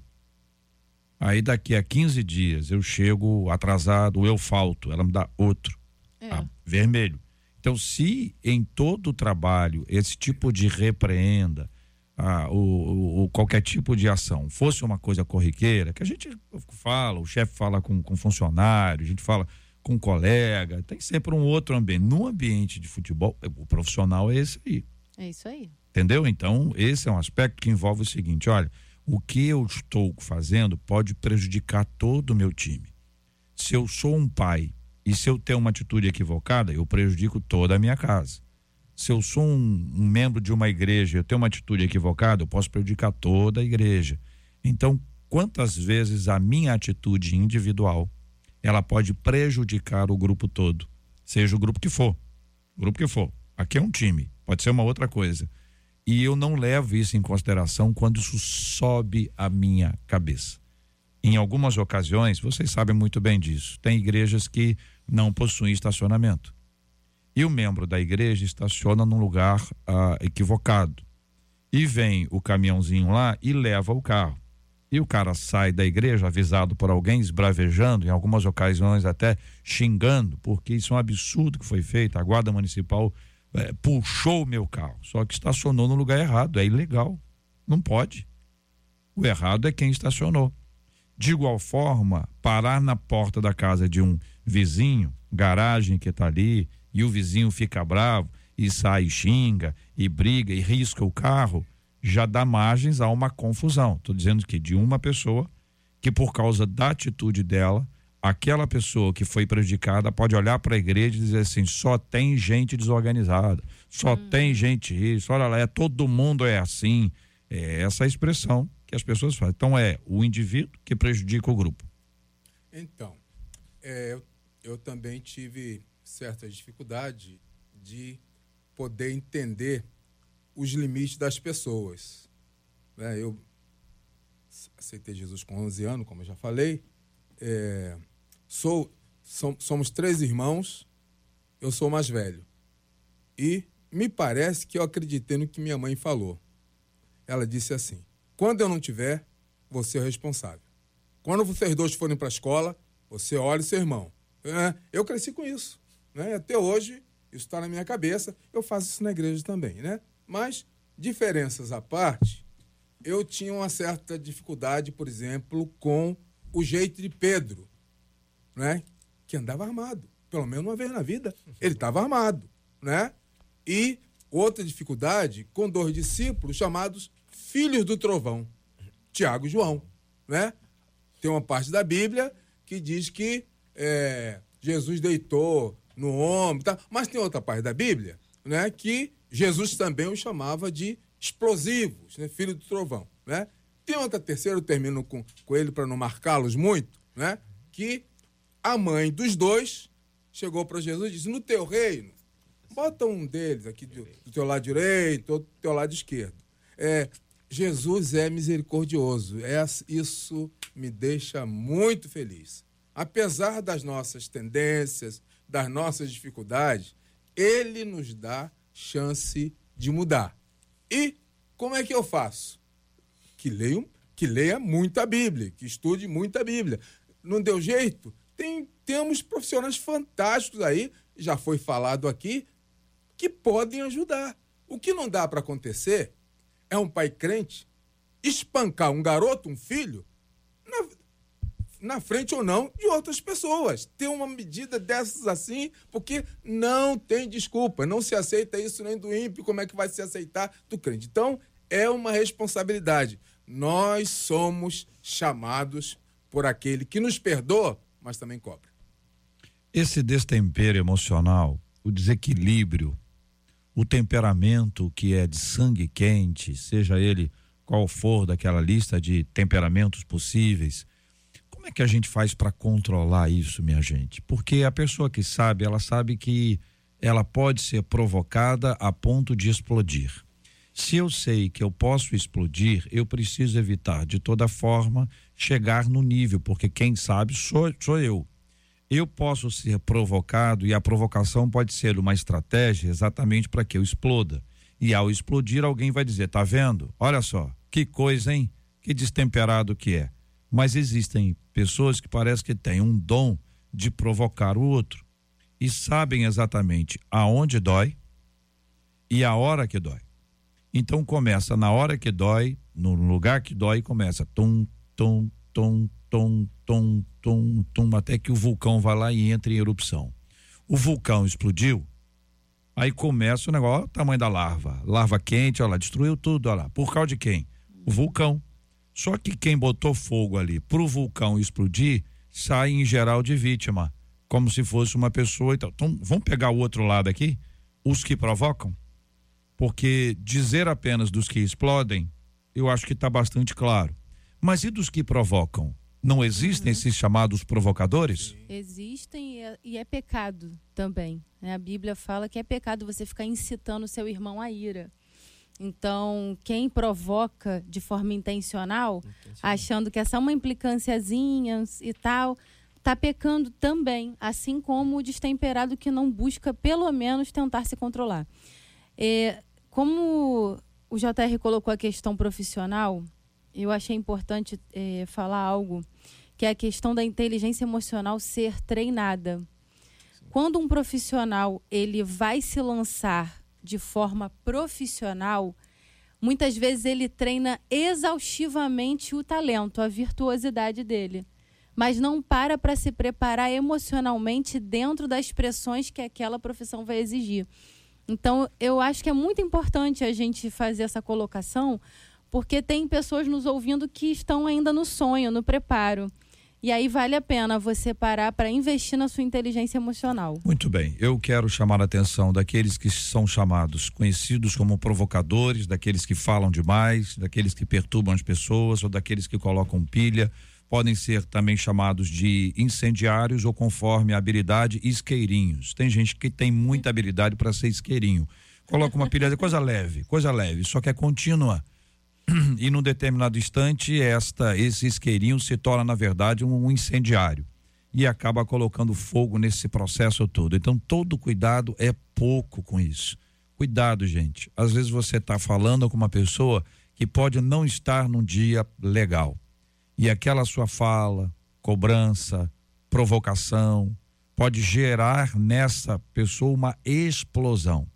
Aí daqui a 15 dias eu chego atrasado, eu falto, ela me dá outro. É. Ah, vermelho. Então, se em todo o trabalho esse tipo de repreenda, ah, o, o, qualquer tipo de ação fosse uma coisa corriqueira, que a gente fala, o chefe fala com, com funcionário, a gente fala com colega, tem sempre um outro ambiente. No ambiente de futebol, o profissional é esse aí. É isso aí. Entendeu? Então, esse é um aspecto que envolve o seguinte: olha, o que eu estou fazendo pode prejudicar todo o meu time. Se eu sou um pai e se eu tenho uma atitude equivocada, eu prejudico toda a minha casa se eu sou um, um membro de uma igreja, eu tenho uma atitude equivocada, eu posso prejudicar toda a igreja. Então, quantas vezes a minha atitude individual ela pode prejudicar o grupo todo, seja o grupo que for, o grupo que for. Aqui é um time, pode ser uma outra coisa. E eu não levo isso em consideração quando isso sobe a minha cabeça. Em algumas ocasiões, vocês sabem muito bem disso, tem igrejas que não possuem estacionamento e o membro da igreja estaciona num lugar ah, equivocado. E vem o caminhãozinho lá e leva o carro. E o cara sai da igreja avisado por alguém, esbravejando, em algumas ocasiões até xingando, porque isso é um absurdo que foi feito. A guarda municipal é, puxou o meu carro, só que estacionou no lugar errado. É ilegal. Não pode. O errado é quem estacionou. De igual forma, parar na porta da casa de um vizinho, garagem que está ali, e o vizinho fica bravo e sai e xinga e briga e risca o carro, já dá margens a uma confusão. Estou dizendo que de uma pessoa que por causa da atitude dela, aquela pessoa que foi prejudicada pode olhar para a igreja e dizer assim: só tem gente desorganizada, só hum. tem gente isso, olha lá, é, todo mundo é assim. É essa a expressão que as pessoas fazem. Então é o indivíduo que prejudica o grupo. Então, é, eu, eu também tive certa dificuldade de poder entender os limites das pessoas. Né? Eu aceitei Jesus com 11 anos, como eu já falei. É, sou, somos três irmãos, eu sou mais velho. E me parece que eu acreditei no que minha mãe falou. Ela disse assim: quando eu não tiver, você é o responsável. Quando vocês dois forem para a escola, você olha o seu irmão. É, eu cresci com isso. Né? Até hoje, isso está na minha cabeça. Eu faço isso na igreja também. Né? Mas, diferenças à parte, eu tinha uma certa dificuldade, por exemplo, com o jeito de Pedro, né? que andava armado. Pelo menos uma vez na vida, ele estava armado. Né? E outra dificuldade com dois discípulos chamados filhos do trovão, Tiago e João. Né? Tem uma parte da Bíblia que diz que é, Jesus deitou no ombro, tá? mas tem outra parte da Bíblia né, que Jesus também os chamava de explosivos, né, filho do trovão. Né? Tem outra terceira, eu termino com, com ele para não marcá-los muito, né, que a mãe dos dois chegou para Jesus e disse: No teu reino, bota um deles aqui do, do teu lado direito, outro do teu lado esquerdo. É, Jesus é misericordioso. É, isso me deixa muito feliz. Apesar das nossas tendências, das nossas dificuldades, ele nos dá chance de mudar. E como é que eu faço? Que leio, que leia muita Bíblia, que estude muita Bíblia. Não deu jeito? Tem, temos profissionais fantásticos aí, já foi falado aqui, que podem ajudar. O que não dá para acontecer é um pai crente espancar um garoto, um filho, na frente ou não de outras pessoas. Ter uma medida dessas assim, porque não tem desculpa. Não se aceita isso nem do ímpio, como é que vai se aceitar do crente? Então, é uma responsabilidade. Nós somos chamados por aquele que nos perdoa, mas também cobra. Esse destempero emocional, o desequilíbrio, o temperamento que é de sangue quente, seja ele qual for daquela lista de temperamentos possíveis, como é que a gente faz para controlar isso, minha gente? Porque a pessoa que sabe, ela sabe que ela pode ser provocada a ponto de explodir. Se eu sei que eu posso explodir, eu preciso evitar de toda forma chegar no nível, porque quem sabe sou, sou eu. Eu posso ser provocado e a provocação pode ser uma estratégia exatamente para que eu exploda. E ao explodir, alguém vai dizer: tá vendo? Olha só, que coisa, hein? Que destemperado que é. Mas existem pessoas que parece que têm um dom de provocar o outro e sabem exatamente aonde dói e a hora que dói. Então começa na hora que dói, no lugar que dói, começa tum, tum, tum, tum, tum, tum, tum, até que o vulcão vai lá e entra em erupção. O vulcão explodiu, aí começa o negócio, o tamanho da larva. Larva quente, olha lá, destruiu tudo, olha lá. Por causa de quem? O vulcão. Só que quem botou fogo ali para o vulcão explodir, sai em geral de vítima, como se fosse uma pessoa. Então, então vamos pegar o outro lado aqui, os que provocam porque dizer apenas dos que explodem, eu acho que está bastante claro. Mas e dos que provocam? Não existem uhum. esses chamados provocadores? Existem e é, e é pecado também. Né? A Bíblia fala que é pecado você ficar incitando seu irmão à ira. Então, quem provoca de forma intencional, intencional. achando que essa é uma implicânciazinha e tal, está pecando também, assim como o destemperado que não busca, pelo menos, tentar se controlar. É, como o JR colocou a questão profissional, eu achei importante é, falar algo que é a questão da inteligência emocional ser treinada. Quando um profissional ele vai se lançar de forma profissional, muitas vezes ele treina exaustivamente o talento, a virtuosidade dele, mas não para para se preparar emocionalmente dentro das pressões que aquela profissão vai exigir. Então, eu acho que é muito importante a gente fazer essa colocação, porque tem pessoas nos ouvindo que estão ainda no sonho, no preparo. E aí vale a pena você parar para investir na sua inteligência emocional. Muito bem. Eu quero chamar a atenção daqueles que são chamados, conhecidos como provocadores, daqueles que falam demais, daqueles que perturbam as pessoas ou daqueles que colocam pilha podem ser também chamados de incendiários ou conforme a habilidade isqueirinhos. Tem gente que tem muita habilidade para ser isqueirinho. Coloca uma pilha coisa leve, coisa leve, só que é contínua. E num determinado instante, esta esse isqueirinho se torna na verdade um incendiário e acaba colocando fogo nesse processo todo. Então todo cuidado é pouco com isso. Cuidado, gente. Às vezes você está falando com uma pessoa que pode não estar num dia legal e aquela sua fala, cobrança, provocação, pode gerar nessa pessoa uma explosão.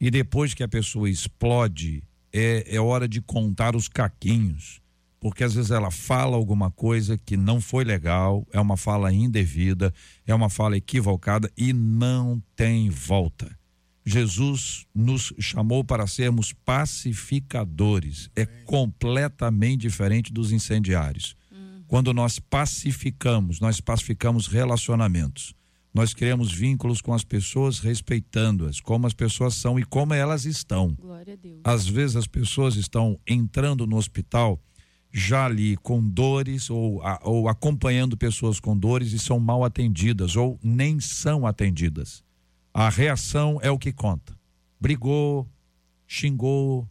E depois que a pessoa explode, é, é hora de contar os caquinhos. Porque às vezes ela fala alguma coisa que não foi legal, é uma fala indevida, é uma fala equivocada e não tem volta. Jesus nos chamou para sermos pacificadores. É completamente diferente dos incendiários. Quando nós pacificamos, nós pacificamos relacionamentos. Nós criamos vínculos com as pessoas, respeitando-as, como as pessoas são e como elas estão. Glória a Deus. Às vezes as pessoas estão entrando no hospital já ali com dores ou, ou acompanhando pessoas com dores e são mal atendidas ou nem são atendidas. A reação é o que conta. Brigou, xingou,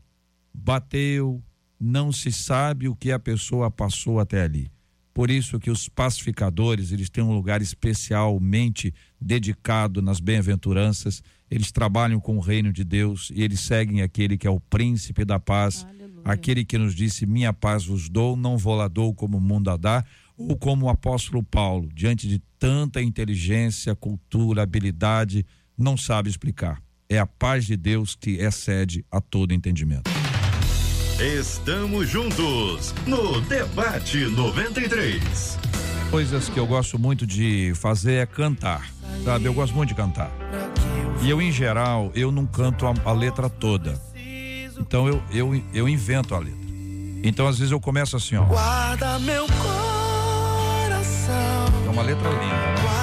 bateu, não se sabe o que a pessoa passou até ali. Por isso que os pacificadores, eles têm um lugar especialmente dedicado nas bem-aventuranças. Eles trabalham com o reino de Deus e eles seguem aquele que é o príncipe da paz, Aleluia. aquele que nos disse: "Minha paz vos dou, não vou lá dou como o mundo a dá", ou como o apóstolo Paulo, diante de tanta inteligência, cultura, habilidade, não sabe explicar. É a paz de Deus que excede a todo entendimento. Estamos juntos no Debate 93. Coisas que eu gosto muito de fazer é cantar, sabe? Eu gosto muito de cantar. E eu, em geral, eu não canto a, a letra toda. Então eu, eu, eu invento a letra. Então às vezes eu começo assim, ó. Guarda meu coração. É uma letra linda, né?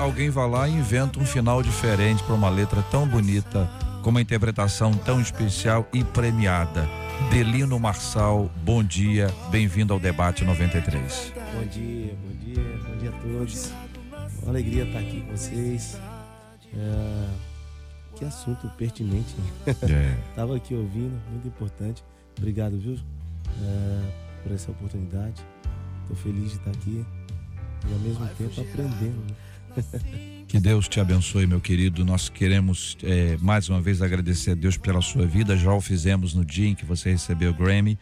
Alguém vai lá e inventa um final diferente para uma letra tão bonita, com uma interpretação tão especial e premiada. Delino Marçal, bom dia, bem-vindo ao debate 93. Bom dia, bom dia, bom dia a todos. Uma alegria estar aqui com vocês. É, que assunto pertinente. Né? É. Tava aqui ouvindo, muito importante. Obrigado, viu, é, por essa oportunidade. Estou feliz de estar aqui e ao mesmo tempo aprendendo. Que Deus te abençoe, meu querido. Nós queremos é, mais uma vez agradecer a Deus pela sua vida. Já o fizemos no dia em que você recebeu o Grammy,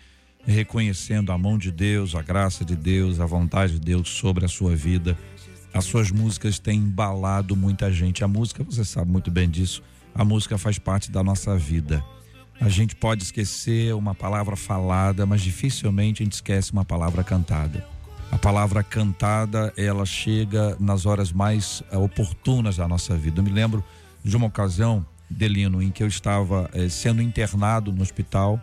reconhecendo a mão de Deus, a graça de Deus, a vontade de Deus sobre a sua vida. As suas músicas têm embalado muita gente. A música, você sabe muito bem disso, a música faz parte da nossa vida. A gente pode esquecer uma palavra falada, mas dificilmente a gente esquece uma palavra cantada. A palavra cantada, ela chega nas horas mais uh, oportunas da nossa vida. Eu me lembro de uma ocasião, Delino, em que eu estava eh, sendo internado no hospital,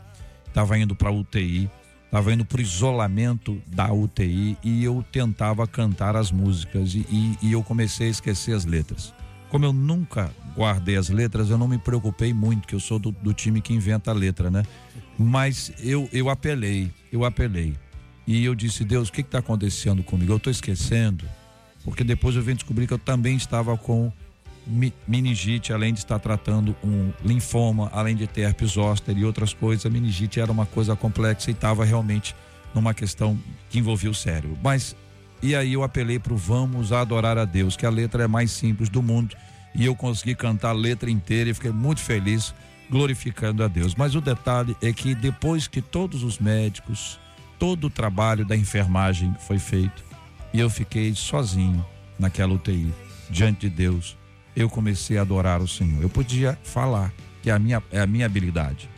estava indo para UTI, estava indo para isolamento da UTI e eu tentava cantar as músicas e, e, e eu comecei a esquecer as letras. Como eu nunca guardei as letras, eu não me preocupei muito, que eu sou do, do time que inventa a letra, né? Mas eu, eu apelei, eu apelei. E eu disse, Deus, o que está acontecendo comigo? Eu estou esquecendo. Porque depois eu vim descobrir que eu também estava com meningite, além de estar tratando um linfoma, além de ter herpes zoster e outras coisas. A meningite era uma coisa complexa e estava realmente numa questão que envolvia o cérebro. Mas, e aí eu apelei para o Vamos Adorar a Deus, que a letra é mais simples do mundo. E eu consegui cantar a letra inteira e fiquei muito feliz, glorificando a Deus. Mas o detalhe é que depois que todos os médicos, todo o trabalho da enfermagem foi feito e eu fiquei sozinho naquela UTI, diante de Deus. Eu comecei a adorar o Senhor. Eu podia falar, que é a minha, é a minha habilidade.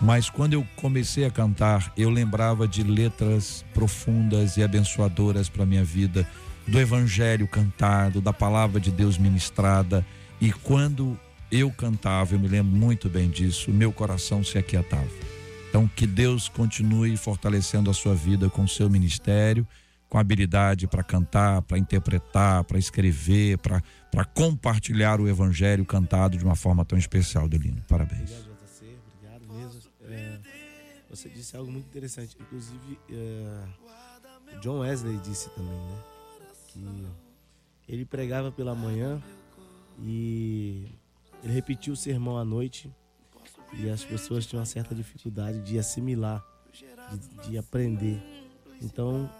Mas quando eu comecei a cantar, eu lembrava de letras profundas e abençoadoras para minha vida, do evangelho cantado, da palavra de Deus ministrada. E quando eu cantava, eu me lembro muito bem disso, meu coração se aquietava. Então, que Deus continue fortalecendo a sua vida com o seu ministério, com habilidade para cantar, para interpretar, para escrever, para compartilhar o evangelho cantado de uma forma tão especial, Delino. Parabéns. Obrigado, JC. Obrigado mesmo. É, você disse algo muito interessante. Inclusive, é, John Wesley disse também, né? Que ele pregava pela manhã e ele repetiu o sermão à noite e as pessoas tinham uma certa dificuldade de assimilar, de, de aprender. Então,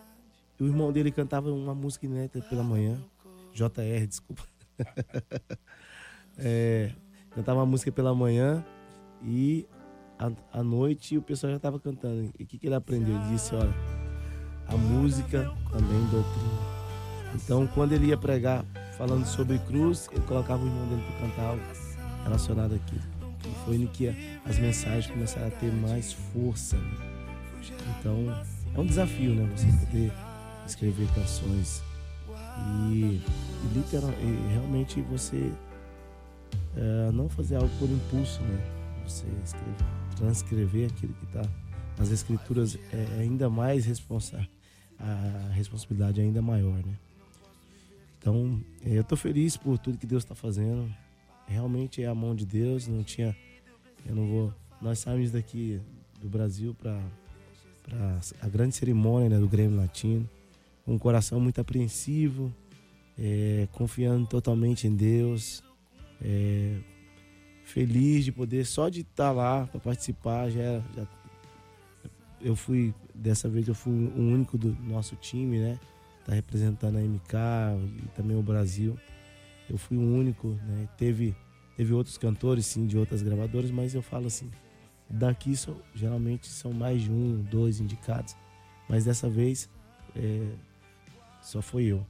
o irmão dele cantava uma música inédita pela manhã, JR, desculpa. é, cantava uma música pela manhã e à, noite o pessoal já estava cantando. E o que, que ele aprendeu? Ele disse: Olha, a música também doutrina. Então, quando ele ia pregar falando sobre cruz, ele colocava o irmão dele para cantar algo relacionado àquilo. Foi no que as mensagens começaram a ter mais força. Né? Então, é um desafio, né? Você poder escrever canções e, e, literal, e realmente você é, não fazer algo por impulso, né? Você transcrever aquilo que está nas escrituras é ainda mais responsável, a responsabilidade é ainda maior, né? Então, é, eu tô feliz por tudo que Deus está fazendo. Realmente é a mão de Deus, não tinha eu não vou, nós saímos daqui do Brasil para a grande cerimônia né, do Grêmio Latino, com um coração muito apreensivo, é, confiando totalmente em Deus, é, feliz de poder só de estar tá lá para participar já, já, eu fui dessa vez eu fui o único do nosso time né tá representando a MK e também o Brasil eu fui o único né teve teve outros cantores sim de outras gravadoras mas eu falo assim daqui são, geralmente são mais de um dois indicados mas dessa vez é, só foi eu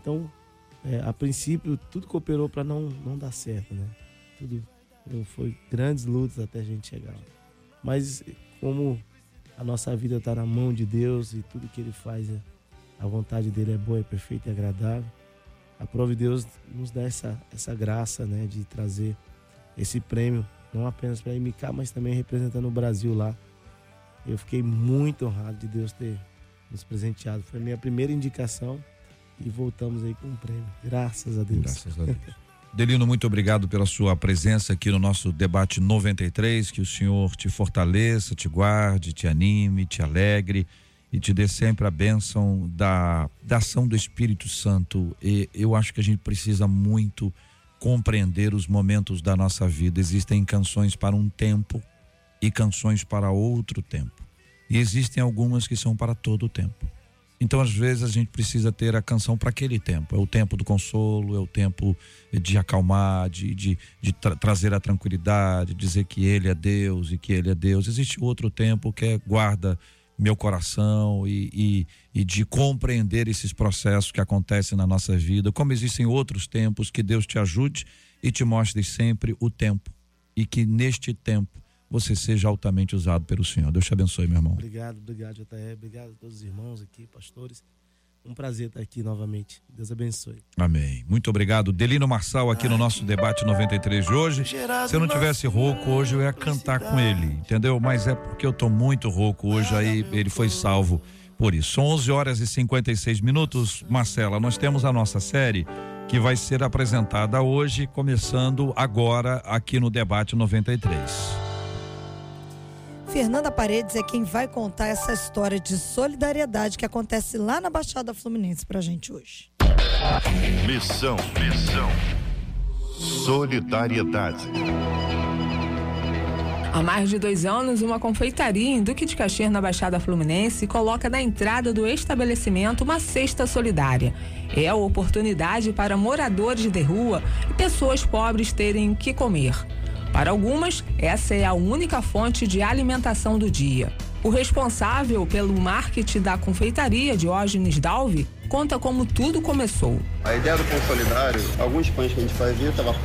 então é, a princípio tudo cooperou para não não dar certo né tudo foi grandes lutas até a gente chegar lá. Mas como a nossa vida está na mão de Deus e tudo que Ele faz, é, a vontade dele é boa, é perfeita e agradável. A prova de Deus nos dá essa, essa graça né, de trazer esse prêmio, não apenas para a MK, mas também representando o Brasil lá. Eu fiquei muito honrado de Deus ter nos presenteado. Foi a minha primeira indicação e voltamos aí com um prêmio. Graças a Deus. Graças a Deus. Delino, muito obrigado pela sua presença aqui no nosso debate 93. Que o Senhor te fortaleça, te guarde, te anime, te alegre e te dê sempre a bênção da, da ação do Espírito Santo. E eu acho que a gente precisa muito compreender os momentos da nossa vida. Existem canções para um tempo e canções para outro tempo. E existem algumas que são para todo o tempo. Então, às vezes, a gente precisa ter a canção para aquele tempo. É o tempo do consolo, é o tempo de acalmar, de, de, de tra trazer a tranquilidade, dizer que Ele é Deus e que Ele é Deus. Existe outro tempo que é guarda meu coração e, e, e de compreender esses processos que acontecem na nossa vida. Como existem outros tempos, que Deus te ajude e te mostre sempre o tempo. E que neste tempo você seja altamente usado pelo Senhor. Deus te abençoe, meu irmão. Obrigado, obrigado, JR. Obrigado a todos os irmãos aqui, pastores. Um prazer estar aqui novamente. Deus abençoe. Amém. Muito obrigado. Delino Marçal aqui no nosso debate 93 de hoje. Se eu não tivesse rouco hoje, eu ia cantar com ele, entendeu? Mas é porque eu tô muito rouco hoje, aí ele foi salvo por isso. São 11 horas e 56 minutos. Marcela, nós temos a nossa série que vai ser apresentada hoje, começando agora aqui no debate 93. Fernanda Paredes é quem vai contar essa história de solidariedade que acontece lá na Baixada Fluminense pra gente hoje. Missão, missão. Solidariedade. Há mais de dois anos, uma confeitaria em Duque de Caxias, na Baixada Fluminense, coloca na entrada do estabelecimento uma cesta solidária. É a oportunidade para moradores de rua e pessoas pobres terem o que comer. Para algumas, essa é a única fonte de alimentação do dia. O responsável pelo marketing da confeitaria, Diógenes Dalvi, conta como tudo começou. A ideia do pão solidário, alguns pães que a gente fazia, estava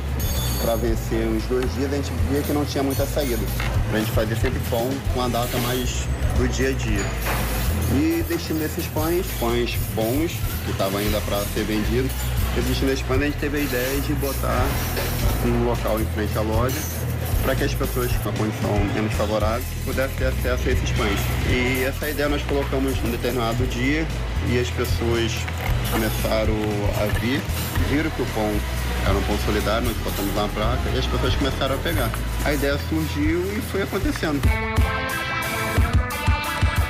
para vencer uns dois dias, a gente via que não tinha muita saída. A gente fazia sempre pão com a data mais do dia a dia. E destino esses pães, pães bons, que estavam ainda para ser vendidos, existindo esses pães, a gente teve a ideia de botar um local em frente à loja para que as pessoas com a condição menos favorável pudessem ter acesso a esses pães. E essa ideia nós colocamos um determinado dia e as pessoas começaram a vir, viram que o pão era um pão solidário, nós botamos lá na placa e as pessoas começaram a pegar. A ideia surgiu e foi acontecendo.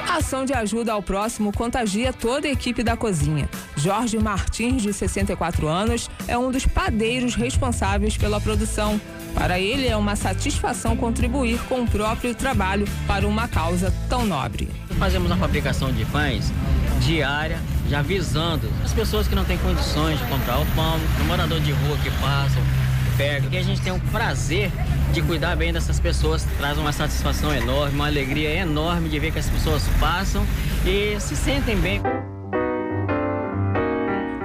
A ação de ajuda ao próximo contagia toda a equipe da cozinha. Jorge Martins, de 64 anos, é um dos padeiros responsáveis pela produção. Para ele, é uma satisfação contribuir com o próprio trabalho para uma causa tão nobre. Fazemos uma fabricação de pães diária, já visando as pessoas que não têm condições de comprar o pão, o morador de rua que passa, pega. E a gente tem o prazer de cuidar bem dessas pessoas, traz uma satisfação enorme, uma alegria enorme de ver que as pessoas passam e se sentem bem.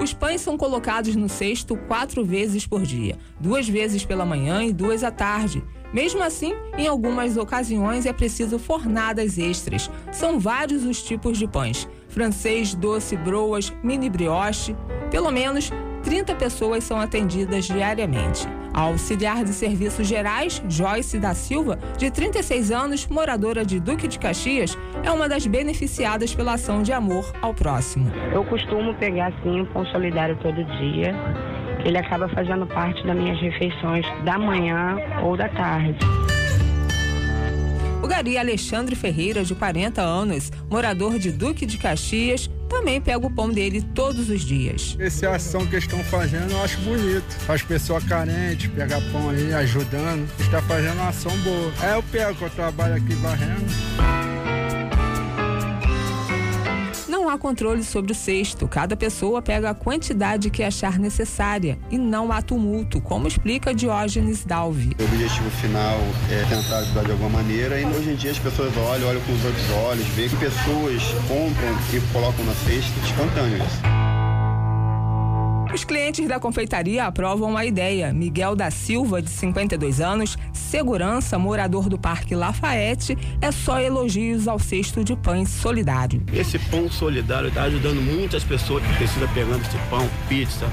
Os pães são colocados no cesto quatro vezes por dia, duas vezes pela manhã e duas à tarde. Mesmo assim, em algumas ocasiões é preciso fornadas extras. São vários os tipos de pães: francês, doce, broas, mini brioche. Pelo menos 30 pessoas são atendidas diariamente. A auxiliar de serviços gerais, Joyce da Silva, de 36 anos, moradora de Duque de Caxias, é uma das beneficiadas pela ação de amor ao próximo. Eu costumo pegar assim um pão solidário todo dia. Ele acaba fazendo parte das minhas refeições da manhã ou da tarde. O gari Alexandre Ferreira, de 40 anos, morador de Duque de Caxias, também pega o pão dele todos os dias. Essa ação que estão fazendo eu acho bonito. As pessoas carentes, pegar pão aí, ajudando. Está fazendo uma ação boa. É, eu pego, eu trabalho aqui varrendo. Não há controle sobre o cesto. Cada pessoa pega a quantidade que achar necessária e não há tumulto, como explica Diógenes Dalvi. O objetivo final é tentar ajudar de alguma maneira e hoje em dia as pessoas olham, olham com os outros olhos, veem que pessoas compram e colocam na cesta espontâneo isso. Os clientes da confeitaria aprovam a ideia. Miguel da Silva, de 52 anos, segurança, morador do Parque Lafayette, é só elogios ao cesto de pães solidário. Esse pão solidário está ajudando muitas pessoas que precisam pegando esse pão, pizza,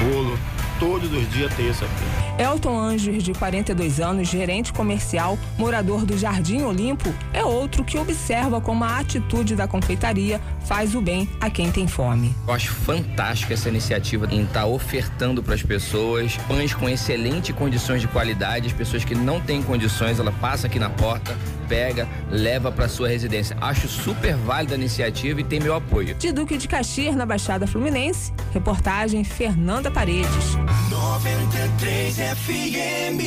bolo. Todos os dias tem isso aqui. Elton Anjos, de 42 anos, gerente comercial, morador do Jardim Olimpo, é outro que observa como a atitude da confeitaria faz o bem a quem tem fome. Eu acho fantástica essa iniciativa em estar tá ofertando para as pessoas pães com excelentes condições de qualidade. As pessoas que não têm condições, ela passa aqui na porta, pega, leva para sua residência. Acho super válida a iniciativa e tem meu apoio. De Duque de Caxias, na Baixada Fluminense, reportagem Fernanda Paredes. 93 FM.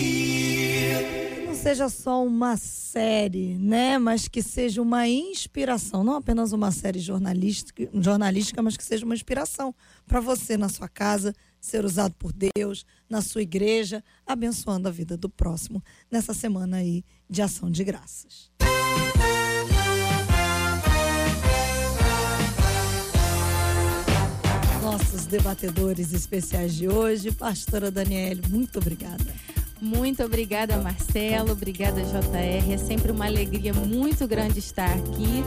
Não seja só uma série, né? Mas que seja uma inspiração, não apenas uma série jornalística, jornalística mas que seja uma inspiração para você na sua casa, ser usado por Deus, na sua igreja, abençoando a vida do próximo nessa semana aí de ação de graças. nossos debatedores especiais de hoje. Pastora Daniele, muito obrigada. Muito obrigada, Marcelo. Obrigada, JR. É sempre uma alegria muito grande estar aqui.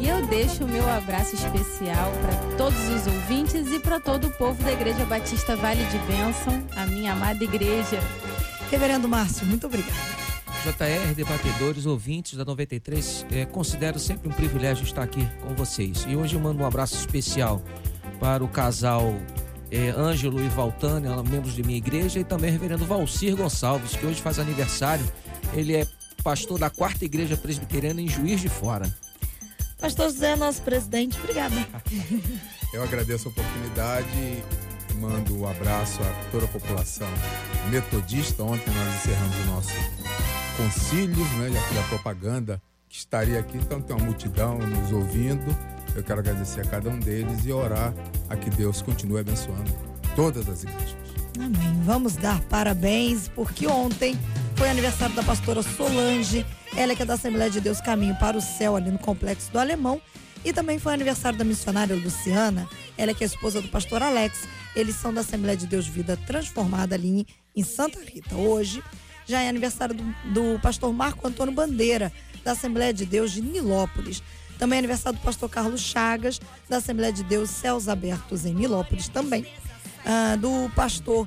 E eu deixo o meu abraço especial para todos os ouvintes e para todo o povo da Igreja Batista Vale de Bênção, a minha amada igreja. Reverendo Márcio, muito obrigada. JR, debatedores, ouvintes da 93, é, considero sempre um privilégio estar aqui com vocês. E hoje eu mando um abraço especial para o casal é, Ângelo e Valtânia, membros de minha igreja, e também o reverendo Valcir Gonçalves, que hoje faz aniversário. Ele é pastor da quarta igreja presbiteriana em Juiz de Fora. Pastor Zé, nosso presidente, obrigada. Eu agradeço a oportunidade e mando um abraço a toda a população metodista. Ontem nós encerramos o nosso concílio, né, a propaganda que estaria aqui, então tem uma multidão nos ouvindo eu quero agradecer a cada um deles e orar a que Deus continue abençoando todas as igrejas. Amém. Vamos dar parabéns, porque ontem foi aniversário da pastora Solange, ela que é da Assembleia de Deus Caminho para o Céu, ali no Complexo do Alemão. E também foi aniversário da missionária Luciana, ela que é esposa do pastor Alex. Eles são da Assembleia de Deus Vida Transformada ali em Santa Rita. Hoje já é aniversário do, do pastor Marco Antônio Bandeira, da Assembleia de Deus de Nilópolis. Também é aniversário do pastor Carlos Chagas, da Assembleia de Deus Céus Abertos em Nilópolis também. Ah, do pastor,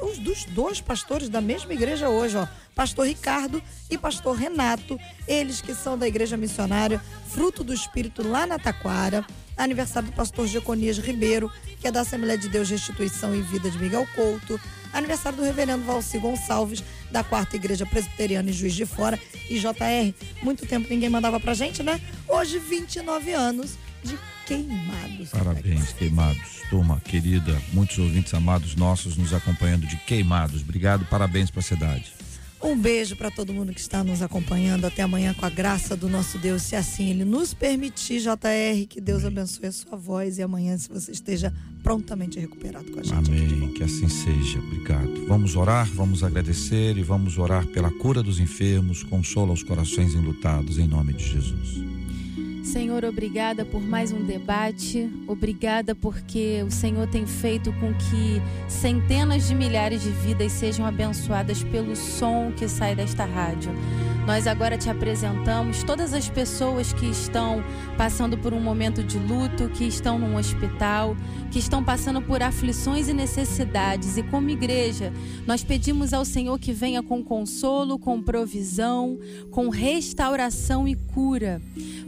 os, dos dois pastores da mesma igreja hoje, ó. Pastor Ricardo e pastor Renato, eles que são da igreja missionária Fruto do Espírito lá na Taquara. Aniversário do pastor Jeconias Ribeiro, que é da Assembleia de Deus Restituição e Vida de Miguel Couto. Aniversário do reverendo Valci Gonçalves, da Quarta Igreja Presbiteriana em Juiz de Fora. E JR, muito tempo ninguém mandava pra gente, né? Hoje, 29 anos de Queimados. Parabéns, Queimados. Turma querida, muitos ouvintes amados nossos nos acompanhando de Queimados. Obrigado, parabéns pra cidade. Um beijo para todo mundo que está nos acompanhando. Até amanhã, com a graça do nosso Deus, se assim Ele nos permitir, JR. Que Deus abençoe a sua voz e amanhã, se você esteja prontamente recuperado com a gente. Amém. Que assim seja. Obrigado. Vamos orar, vamos agradecer e vamos orar pela cura dos enfermos, consola os corações enlutados, em nome de Jesus. Senhor, obrigada por mais um debate. Obrigada porque o Senhor tem feito com que centenas de milhares de vidas sejam abençoadas pelo som que sai desta rádio. Nós agora te apresentamos todas as pessoas que estão passando por um momento de luto, que estão num hospital, que estão passando por aflições e necessidades. E como igreja, nós pedimos ao Senhor que venha com consolo, com provisão, com restauração e cura.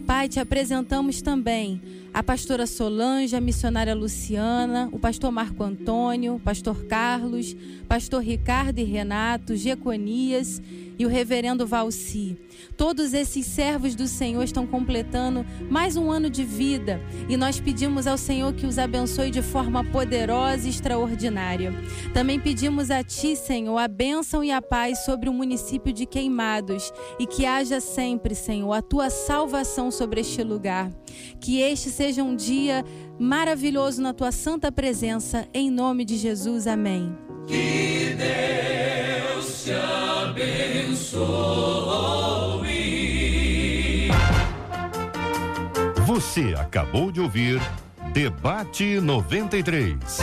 Pai, te apresentamos também a pastora Solange, a missionária Luciana, o pastor Marco Antônio, pastor Carlos, pastor Ricardo e Renato, Jeconias e o reverendo Valci. Todos esses servos do Senhor estão completando mais um ano de vida e nós pedimos ao Senhor que os abençoe de forma poderosa e extraordinária. Também pedimos a Ti, Senhor, a bênção e a paz sobre o município de Queimados e que haja sempre, Senhor, a Tua salvação sobre este lugar. Que este seja um dia maravilhoso na Tua santa presença, em nome de Jesus. Amém. Que Deus te abençoe. Você acabou de ouvir Debate 93.